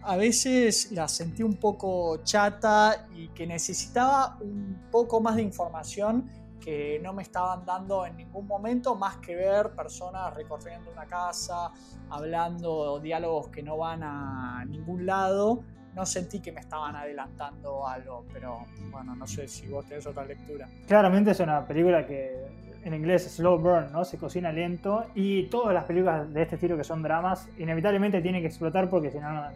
a veces la sentí un poco chata y que necesitaba un poco más de información que no me estaban dando en ningún momento más que ver personas recorriendo una casa, hablando diálogos que no van a ningún lado. No sentí que me estaban adelantando algo, pero bueno, no sé si vos tenés otra lectura. Claramente es una película que en inglés slow burn, ¿no? Se cocina lento y todas las películas de este estilo que son dramas inevitablemente tienen que explotar porque si no,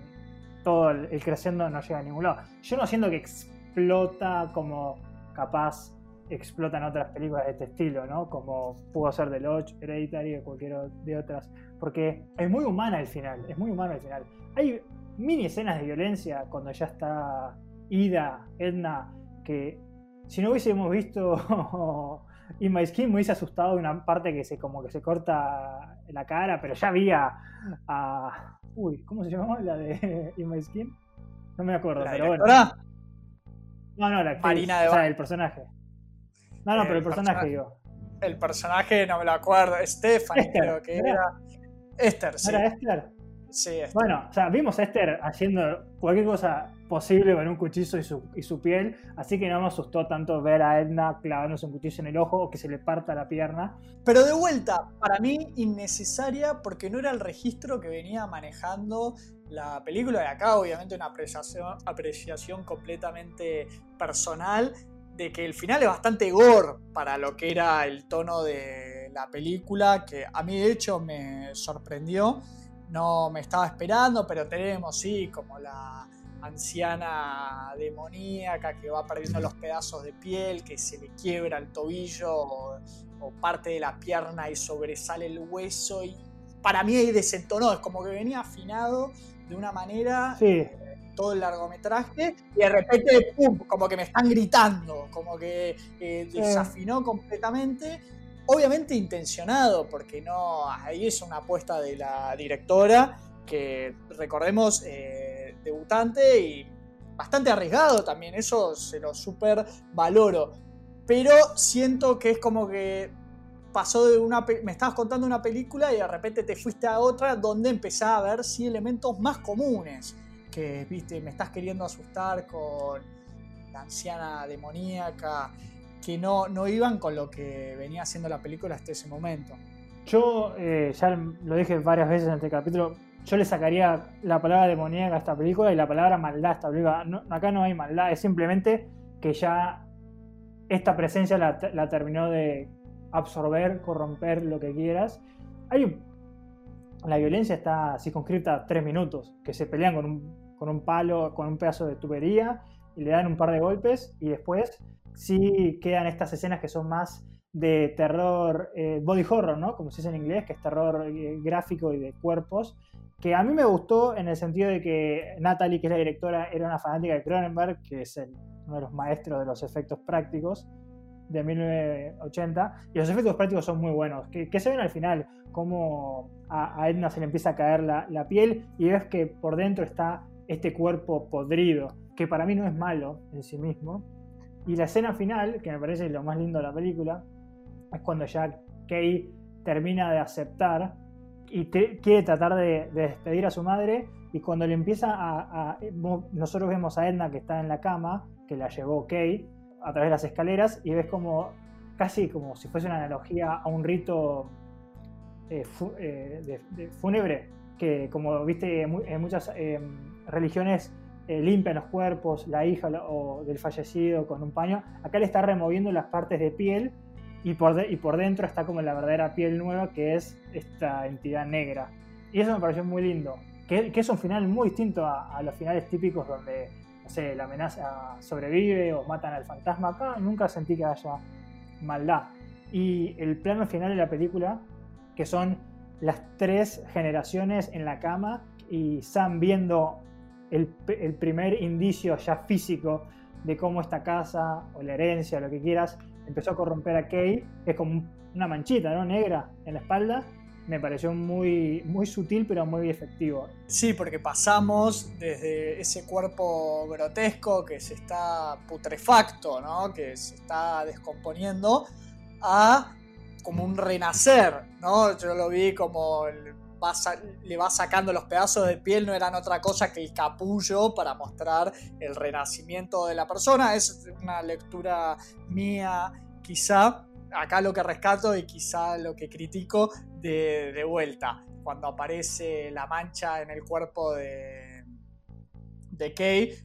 todo el, creciendo no llega a ningún lado. Yo no siento que explota como capaz explotan otras películas de este estilo, ¿no? Como pudo ser The Lodge, Hereditary o cualquier de otras. Porque es muy humana el final, es muy humano el final. Hay mini escenas de violencia cuando ya está Ida, Edna, que si no hubiésemos visto In My Skin me hubiese asustado de una parte que se como que se corta la cara, pero ya había a... Uy, ¿cómo se llamaba la de In My Skin? No me acuerdo, pero bueno. No, no, la actriz, Marina de o sea, el personaje. No, no, pero el personaje, digo. El personaje no me lo acuerdo. Stephanie, creo que era. Esther, sí. ¿Era Esther? Sí, Esther. Bueno, o sea, vimos a Esther haciendo cualquier cosa posible con un cuchillo y su, y su piel, así que no me asustó tanto ver a Edna clavándose un cuchillo en el ojo o que se le parta la pierna. Pero de vuelta, para mí innecesaria porque no era el registro que venía manejando la película de acá, obviamente una apreciación, apreciación completamente personal de que el final es bastante gore para lo que era el tono de la película, que a mí de hecho me sorprendió. No me estaba esperando, pero tenemos, sí, como la anciana demoníaca que va perdiendo los pedazos de piel, que se le quiebra el tobillo o, parte de la pierna y sobresale el hueso. Y para mí ahí desentonó, es como que venía afinado de una manera sí todo el largometraje y de repente, ¡pum!, como que me están gritando, como que desafinó completamente. Obviamente intencionado, porque no, ahí es una apuesta de la directora, que recordemos, eh, debutante y bastante arriesgado también, eso se lo súper valoro. Pero siento que es como que pasó de una. Me estabas contando una película y de repente te fuiste a otra donde empezaba a ver sí elementos más comunes que, viste, me estás queriendo asustar con la anciana demoníaca, que no, no iban con lo que venía haciendo la película hasta ese momento. Yo, eh, ya lo dije varias veces en este capítulo, yo le sacaría la palabra demoníaca a esta película y la palabra maldad a esta película. acá no hay maldad, es simplemente que ya esta presencia la, la terminó de absorber, corromper, lo que quieras. Hay la violencia está circunscrita a tres minutos, que se pelean con un con un palo, con un pedazo de tubería y le dan un par de golpes y después sí quedan estas escenas que son más de terror, eh, body horror, ¿no? Como se dice en inglés, que es terror eh, gráfico y de cuerpos, que a mí me gustó en el sentido de que Natalie, que es la directora, era una fanática de Cronenberg, que es uno de los maestros de los efectos prácticos de 1980, y los efectos prácticos son muy buenos, que, se ven al final, como a, Edna se le empieza a caer la, la piel y ves que por dentro está este cuerpo podrido, que para mí no es malo en sí mismo. Y la escena final, que me parece lo más lindo de la película, es cuando ya Kay termina de aceptar y quiere tratar de, despedir a su madre y cuando le empieza a, Nosotros vemos a Edna que está en la cama, que la llevó Kay, a través de las escaleras y ves como casi como si fuese una analogía a un rito eh, eh, de, fúnebre, que como viste en muchas... Em, religiones eh, limpian los cuerpos, la hija o del fallecido con un paño. Acá le está removiendo las partes de piel y por, y por dentro está como la verdadera piel nueva que es esta entidad negra. Y eso me pareció muy lindo. Que, es un final muy distinto a, los finales típicos donde, la amenaza sobrevive o matan al fantasma. Acá nunca sentí que haya maldad. Y el plano final de la película, que son las tres generaciones en la cama y Sam viendo el, primer indicio ya físico de cómo esta casa o la herencia, lo que quieras, empezó a corromper a Kay, es como una manchita ¿no? negra en la espalda, me pareció muy, muy sutil pero muy efectivo. Sí, porque pasamos desde ese cuerpo grotesco que se está putrefacto, ¿no? que se está descomponiendo, a como un renacer, ¿no? Yo lo vi como el le va sacando los pedazos de piel, no eran otra cosa que el capullo para mostrar el renacimiento de la persona. Es una lectura mía quizá acá lo que rescato y quizá lo que critico de, de vuelta, cuando aparece la mancha en el cuerpo de,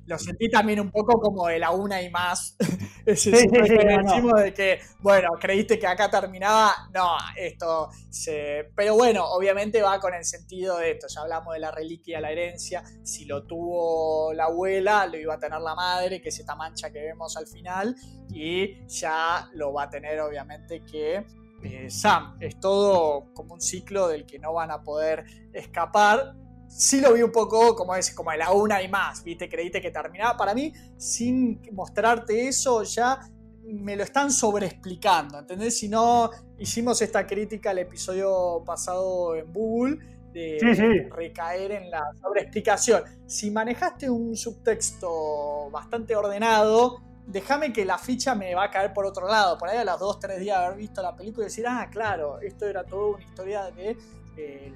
lo sentí también un poco como de la una y más. Ese sí, de que, bueno, creíste que acá terminaba. No, esto se. Pero bueno, obviamente va con el sentido de esto. Ya hablamos de la reliquia, la herencia. Si lo tuvo la abuela, lo iba a tener la madre, que es esta mancha que vemos al final. Y ya lo va a tener, obviamente, que eh, Sam. Es todo como un ciclo del que no van a poder escapar sí lo vi un poco como es, como la una y más, ¿viste? Creíste que terminaba. Para mí, sin mostrarte eso, ya me lo están sobreexplicando, ¿entendés? Si no, hicimos esta crítica al episodio pasado en Google de recaer en la sobreexplicación. Si manejaste un subtexto bastante ordenado, déjame que la ficha me va a caer por otro lado. Por ahí a los dos, tres días de haber visto la película y decir, ah, claro, esto era todo una historia de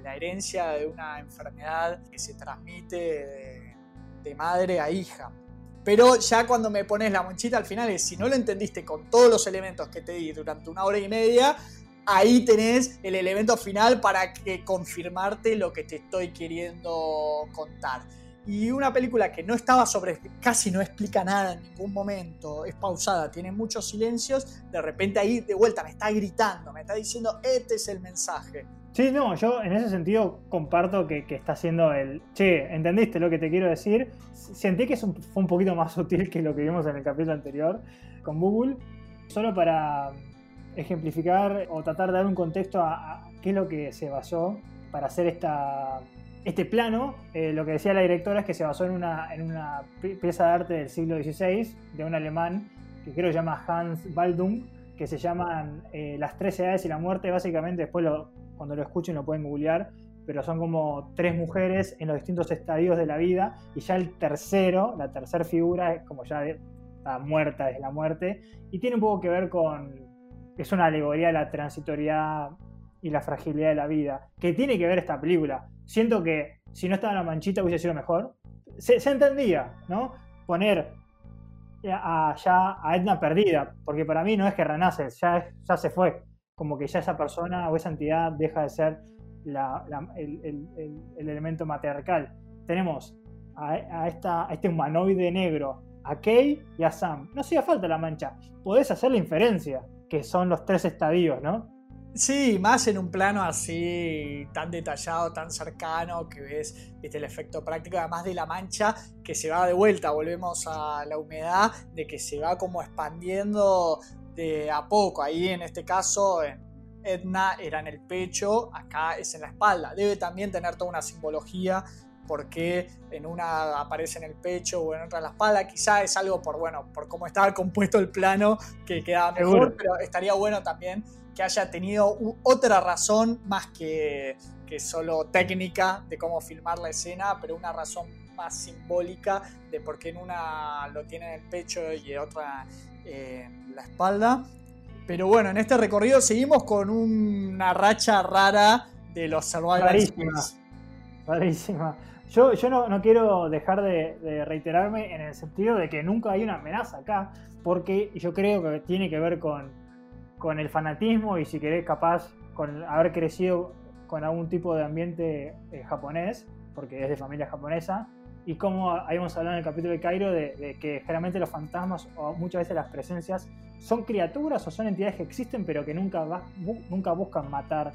la herencia de una enfermedad que se transmite de, madre a hija. Pero ya cuando me pones la monchita al final es, si no lo entendiste con todos los elementos que te di durante una hora y media, ahí tenés el elemento final para que confirmarte lo que te estoy queriendo contar. Y una película que no estaba sobre, casi no explica nada en ningún momento, es pausada, tiene muchos silencios, de repente ahí de vuelta me está gritando, me está diciendo, este es el mensaje. Sí, no, yo en ese sentido comparto que, está haciendo el, che, ¿entendiste lo que te quiero decir? Sentí que fue un poquito más sutil que lo que vimos en el capítulo anterior con Google, solo para ejemplificar o tratar de dar un contexto a, qué es lo que se basó para hacer esta, este plano. Eh, lo que decía la directora es que se basó en una, en una pieza de arte del siglo XVI de un alemán que creo que se llama Hans Baldung, que se llaman eh, Las tres edades y la muerte. Básicamente, después lo, cuando lo escuchen lo pueden googlear, pero son como tres mujeres en los distintos estadios de la vida y ya el tercero, la tercera figura es como ya está muerta desde la muerte y tiene un poco que ver con, es una alegoría de la transitoriedad y la fragilidad de la vida, que tiene que ver esta película. Siento que si no estaba la manchita hubiese sido mejor. Se, entendía, ¿no? Poner a, ya a Edna perdida, porque para mí no es que renace, ya, ya se fue como que ya esa persona o esa entidad deja de ser el, elemento matriarcal. Tenemos a, esta, este humanoide negro, a Kay y a Sam. No hacía falta la mancha, podés hacer la inferencia, que son los tres estadios, ¿no? Sí, más en un plano así tan detallado, tan cercano, que ves el efecto práctico, además de la mancha que se va de vuelta, volvemos a la humedad, de que se va como expandiendo de a poco. Ahí en este caso, en Edna era en el pecho, acá es en la espalda. Debe también tener toda una simbología porque en una aparece en el pecho o en otra en la espalda. Quizá es algo por, bueno, por cómo estaba compuesto el plano que quedaba mejor, pero estaría bueno también que haya tenido otra razón más que, que solo técnica de cómo filmar la escena, pero una razón más simbólica de por qué en una lo tiene en el pecho y en otra la espalda. Pero bueno, en este recorrido seguimos con una racha rara de los survivors. Rarísima. Yo, yo no, quiero dejar de, reiterarme en el sentido de que nunca hay una amenaza acá, porque yo creo que tiene que ver con, con el fanatismo y si querés capaz con haber crecido con algún tipo de ambiente eh, japonés, porque es de familia japonesa, y como habíamos hablado en el capítulo de Cairo de, que generalmente los fantasmas o muchas veces las presencias son criaturas o son entidades que existen pero que nunca, buscan matar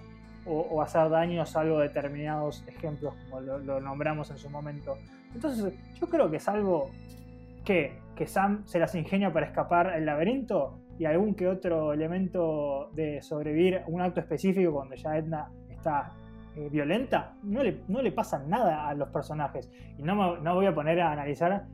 o, hacer daños a algo determinados ejemplos como lo, nombramos en su momento. Entonces yo creo que es algo que, que Sam se las ingenia para escapar el laberinto y algún que otro elemento de sobrevivir un acto específico cuando ya Edna está eh, violenta, no le, no le pasa nada a los personajes. Y no, no voy a poner a analizar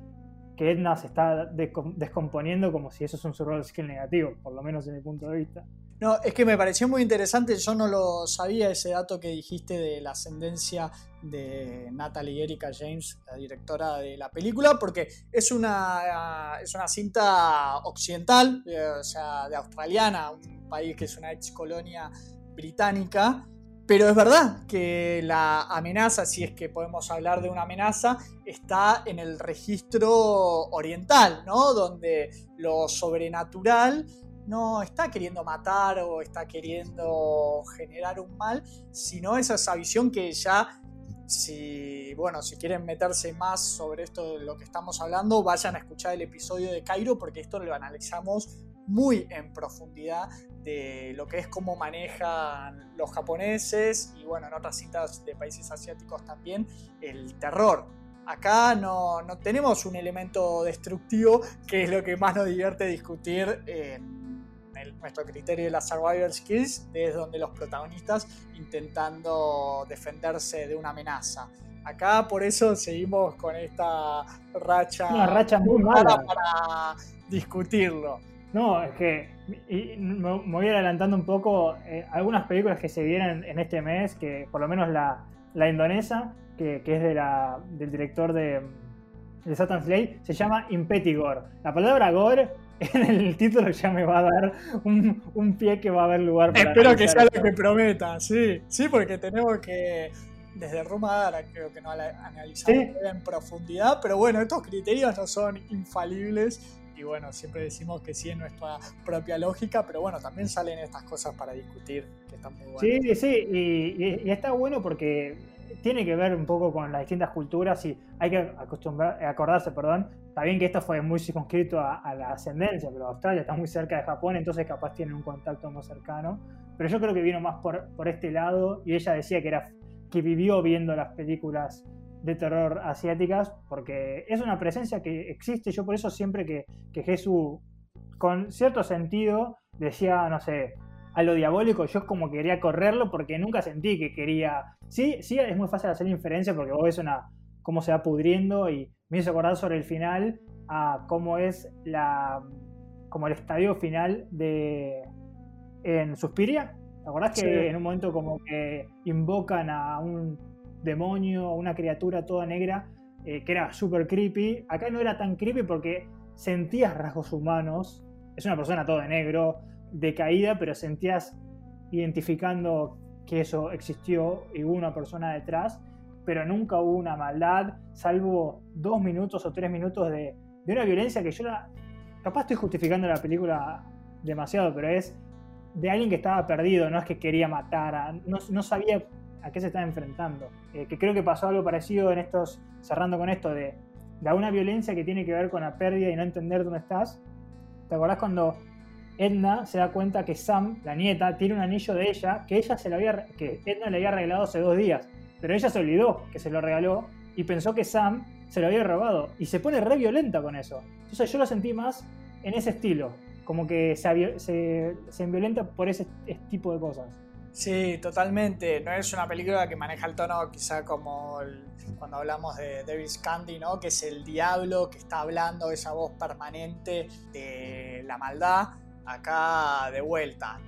que Edna se está descomponiendo como si eso es un survival skill negativo, por lo menos en mi punto de vista. No, es que me pareció muy interesante, yo no lo sabía ese dato que dijiste de la ascendencia de Natalie Erika James, la directora de la película, porque es una, es una cinta occidental, eh, o sea, de australiana, un país que es una ex colonia británica, pero es verdad que la amenaza, si es que podemos hablar de una amenaza, está en el registro oriental, ¿no? Donde lo sobrenatural no está queriendo matar o está queriendo generar un mal, sino es esa visión que ya si, bueno, si quieren meterse más sobre esto de lo que estamos hablando, vayan a escuchar el episodio de Cairo porque esto lo analizamos muy en profundidad de lo que es cómo manejan los japoneses y bueno, en otras citas de países asiáticos también, el terror. Acá no, no tenemos un elemento destructivo que es lo que más nos divierte discutir en nuestro criterio de las survival skills, desde donde los protagonistas intentando defenderse de una amenaza. Acá por eso seguimos con esta racha, una racha muy mala para discutirlo. No, es que me, voy adelantando un poco. Eh, algunas películas que se vieron en este mes, que por lo menos la, la indonesa, que, que, es de la, del director de, de Satan's Slay, se llama Impetigor. La palabra gore en el título ya me va a dar un, pie que va a haber lugar para. Espero que sea lo que prometa, sí. Sí, porque tenemos que. Desde Rumadara creo que no analizamos en profundidad, pero bueno, estos criterios no son infalibles y bueno, siempre decimos que sí es nuestra propia lógica, pero bueno, también salen estas cosas para discutir que están muy buenas. Sí, sí, y, está bueno porque tiene que ver un poco con las distintas culturas y hay que acostumbrar, acordarse, perdón, bien que esto fue muy circunscrito a, la ascendencia, pero Australia está muy cerca de Japón, entonces capaz tiene un contacto más cercano, pero yo creo que vino más por, por este lado y ella decía que era que vivió viendo las películas de terror asiáticas, porque es una presencia que existe. Yo por eso siempre que, que Jesús, con cierto sentido, decía, no sé, a lo diabólico, yo como quería correrlo porque nunca sentí que quería... Sí, sí, es muy fácil hacer inferencia porque vos ves una, cómo se va pudriendo y me hizo acordar sobre el final a cómo es la como el estadio final de en Suspiria. ¿Te acordás que en un momento como que invocan a un demonio o una criatura toda negra eh, que era súper creepy. Acá no era tan creepy porque sentías rasgos humanos. Es una persona toda de negro, decaída, pero sentías identificando que eso existió y hubo una persona detrás, pero nunca hubo una maldad, salvo dos minutos o tres minutos de, una violencia que yo la... Capaz estoy justificando la película demasiado, pero es de alguien que estaba perdido, no es que quería matar, no sabía a qué se está enfrentando. Eh, que creo que pasó algo parecido en estos, cerrando con esto, de, de una violencia que tiene que ver con la pérdida y no entender dónde estás. ¿Te acordás cuando Edna se da cuenta que Sam, la nieta, tiene un anillo de ella que ella se lo había, que Edna le había regalado hace dos días, pero ella se olvidó que se lo regaló y pensó que Sam se lo había robado y se pone re violenta con eso. Entonces yo lo sentí más en ese estilo, como que se, se, se violenta por ese tipo de cosas. Sí, totalmente. No es una película que maneja el tono quizá como cuando hablamos de Davis Candy, ¿no? Que es el diablo que está hablando, esa voz permanente de la maldad. Acá de vuelta,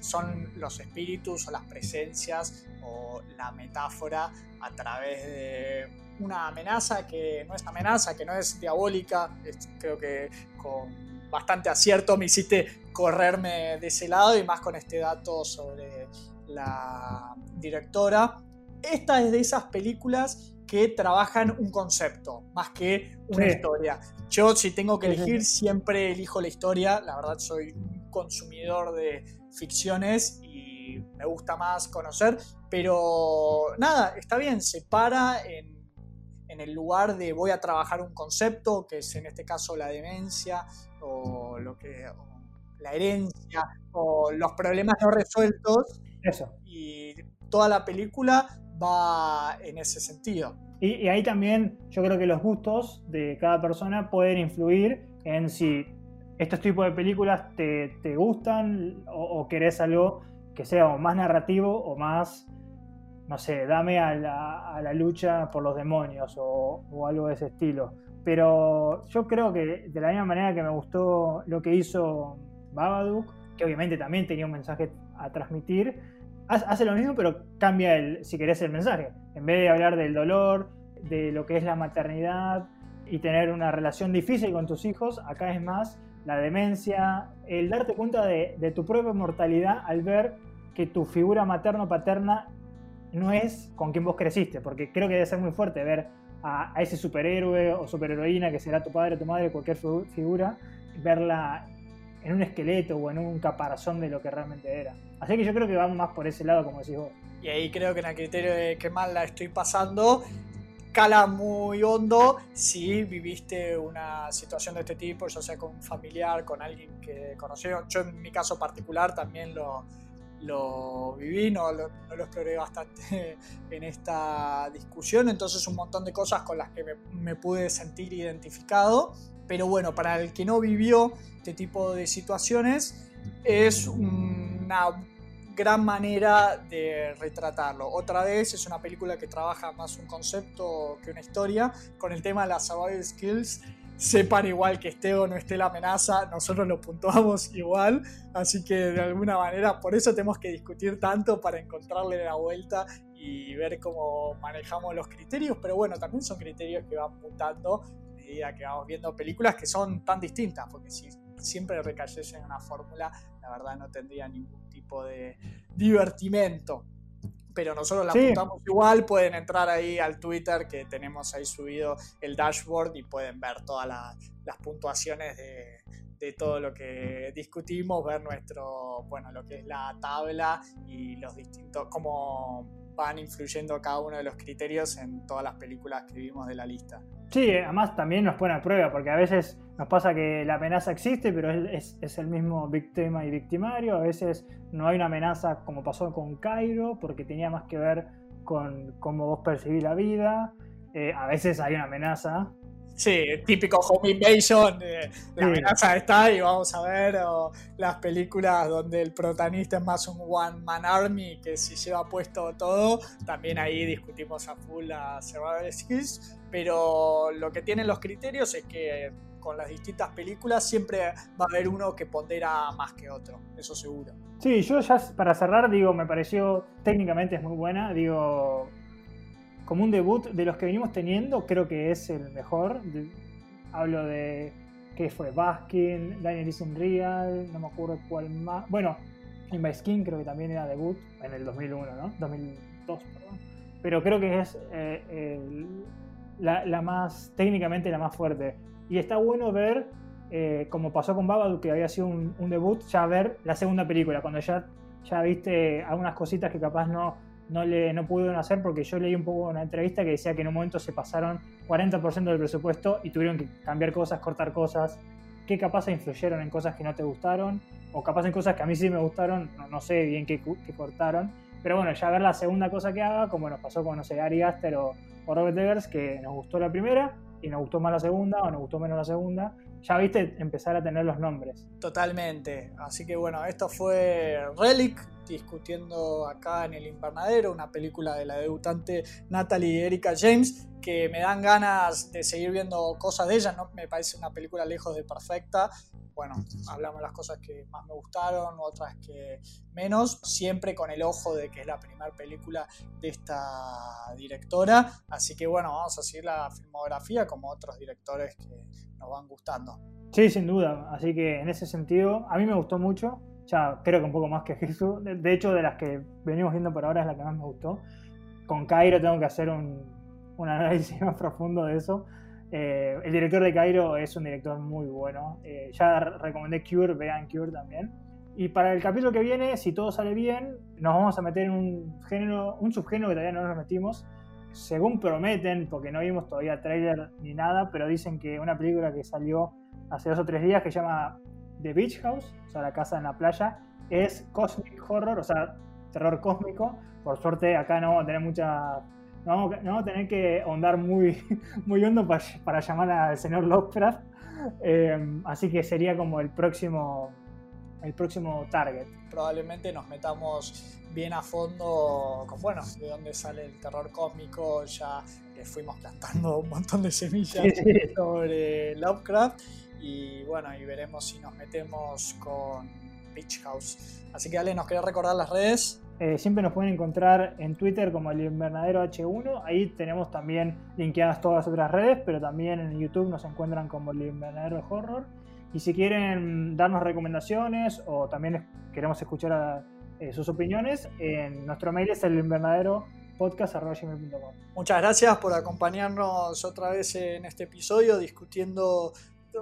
son los espíritus o las presencias o la metáfora a través de una amenaza que no es amenaza, que no es diabólica. creo que con bastante acierto me hiciste correrme de ese lado y más con este dato sobre la directora. Esta es de esas películas que trabajan un concepto más que una historia. Yo si tengo que elegir siempre elijo la historia, la verdad soy un consumidor de ficciones y me gusta más conocer, pero nada, está bien, se para en, en el lugar de voy a trabajar un concepto, que es en este caso la demencia o lo que la herencia o los problemas no resueltos. Eso. Y toda la película va en ese sentido. Y, ahí también yo creo que los gustos de cada persona pueden influir en si estos tipos de películas te, te gustan o, querés algo que sea más narrativo o más, no sé, dame a la, a la lucha por los demonios o, o, algo de ese estilo. Pero yo creo que de la misma manera que me gustó lo que hizo Babadook, que obviamente también tenía un mensaje a transmitir, hace lo mismo, pero cambia el, si querés, el mensaje. En vez de hablar del dolor, de lo que es la maternidad y tener una relación difícil con tus hijos, acá es más la demencia, el darte cuenta de, tu propia mortalidad al ver que tu figura materno-paterna no es con quien vos creciste, porque creo que debe ser muy fuerte ver a, ese superhéroe o superheroína que será tu padre, tu madre, cualquier figura, verla en un esqueleto o en un caparazón de lo que realmente era. Así que yo creo que vamos más por ese lado, como decís vos. Y ahí creo que en el criterio de qué mal la estoy pasando, cala muy hondo si viviste una situación de este tipo, ya sea con un familiar, con alguien que conoció. Yo en mi caso particular también lo, lo viví, no lo, exploré bastante en esta discusión, entonces un montón de cosas con las que me, pude sentir identificado, pero bueno, para el que no vivió este tipo de situaciones, es una gran manera de retratarlo. Otra vez es una película que trabaja más un concepto que una historia, con el tema de las survival skills sepan igual que esté o no esté la amenaza, nosotros lo puntuamos igual, así que de alguna manera por eso tenemos que discutir tanto para encontrarle la vuelta y ver cómo manejamos los criterios, pero bueno, también son criterios que van mutando a medida que vamos viendo películas que son tan distintas, porque si siempre recayese en una fórmula, la verdad no tendría ningún tipo de divertimento pero nosotros la apuntamos igual. Pueden entrar ahí al Twitter que tenemos ahí subido el dashboard y pueden ver todas las puntuaciones de, de, todo lo que discutimos, ver nuestro, bueno, lo que es la tabla y los distintos, cómo van influyendo cada uno de los criterios en todas las películas que vimos de la lista. Sí, además también nos pone a prueba, porque a veces nos pasa que la amenaza existe, pero es, es, el mismo víctima y victimario. A veces no hay una amenaza como pasó con Cairo, porque tenía más que ver con cómo vos percibís la vida. Eh, a veces hay una amenaza, Sí, típico home invasion, la amenaza está y vamos a ver las películas donde el protagonista es más un one man army que si lleva puesto todo, también ahí discutimos a full la survival skills, pero lo que tienen los criterios es que con las distintas películas siempre va a haber uno que pondera más que otro, eso seguro. Sí, yo ya para cerrar digo, me pareció técnicamente es muy buena, digo, como un debut de los que venimos teniendo, creo que es el mejor. hablo de que fue Baskin, Daniel is Real, no me acuerdo cuál más. Bueno, In Skin creo que también era debut en el 2001, ¿no? 2002, perdón. Pero creo que es eh, la, más, técnicamente la más fuerte. Y está bueno ver, eh, como pasó con Babadook, que había sido un, un, debut, ya ver la segunda película, cuando ya, ya viste algunas cositas que capaz no, no, le, no pudieron hacer porque yo leí un poco una entrevista que decía que en un momento se pasaron 40% del presupuesto y tuvieron que cambiar cosas, cortar cosas, que capaz influyeron en cosas que no te gustaron o capaz en cosas que a mí sí me gustaron, no, sé bien qué, cortaron. Pero bueno, ya ver la segunda cosa que haga, como nos pasó con, no sé, Ari Aster o, o Robert Eggers, que nos gustó la primera y nos gustó más la segunda o nos gustó menos la segunda, ya viste empezar a tener los nombres. Totalmente. Así que bueno, esto fue Relic, discutiendo acá en el invernadero, una película de la debutante Natalie Erika James, que me dan ganas de seguir viendo cosas de ella, no me parece una película lejos de perfecta. Bueno, hablamos de las cosas que más me gustaron, otras que menos, siempre con el ojo de que es la primera película de esta directora. Así que bueno, vamos a seguir la filmografía como otros directores que nos van gustando. Sí, sin duda. Así que en ese sentido, a mí me gustó mucho ya creo que un poco más que Jesús. De, hecho, de las que venimos viendo por ahora es la que más me gustó. Con Cairo tengo que hacer un, un análisis más profundo de eso. Eh, el director de Cairo es un director muy bueno. Eh, ya recomendé Cure, vean Cure también. Y para el capítulo que viene, si todo sale bien, nos vamos a meter en un género, un subgénero que todavía no nos metimos. Según prometen, porque no vimos todavía trailer ni nada, pero dicen que una película que salió hace dos o tres días que se llama The Beach House, o sea, la casa en la playa, es Cosmic Horror, o sea, terror cósmico. Por suerte acá no vamos a tener mucha... No vamos, a tener que ahondar muy, muy hondo para, llamar al señor Lovecraft. Eh, así que sería como el próximo, el próximo target. Probablemente nos metamos bien a fondo con, bueno, de dónde sale el terror cósmico, ya le fuimos plantando un montón de semillas sobre Lovecraft y bueno, y veremos si nos metemos con Beach House. Así que Ale, ¿nos querés recordar las redes? Eh, siempre nos pueden encontrar en Twitter como el invernadero H1. Ahí tenemos también linkeadas todas las otras redes, pero también en YouTube nos encuentran como el invernadero Horror. Y si quieren darnos recomendaciones o también queremos escuchar eh, sus opiniones, en nuestro mail es el invernadero podcast.com. Muchas gracias por acompañarnos otra vez en este episodio discutiendo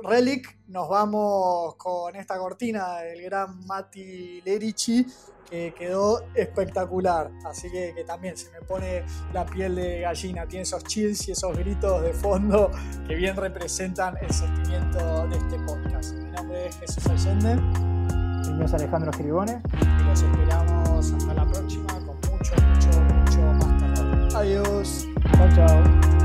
Relic nos vamos con esta cortina del gran Mati Lerici que quedó espectacular. Así que, que, también se me pone la piel de gallina. Tiene esos chills y esos gritos de fondo que bien representan el sentimiento de este podcast. Mi nombre es Jesús Allende. Mi nombre es Alejandro Giribone. Y los esperamos hasta la próxima con mucho, mucho, mucho más terror. Adiós. Chao, chao.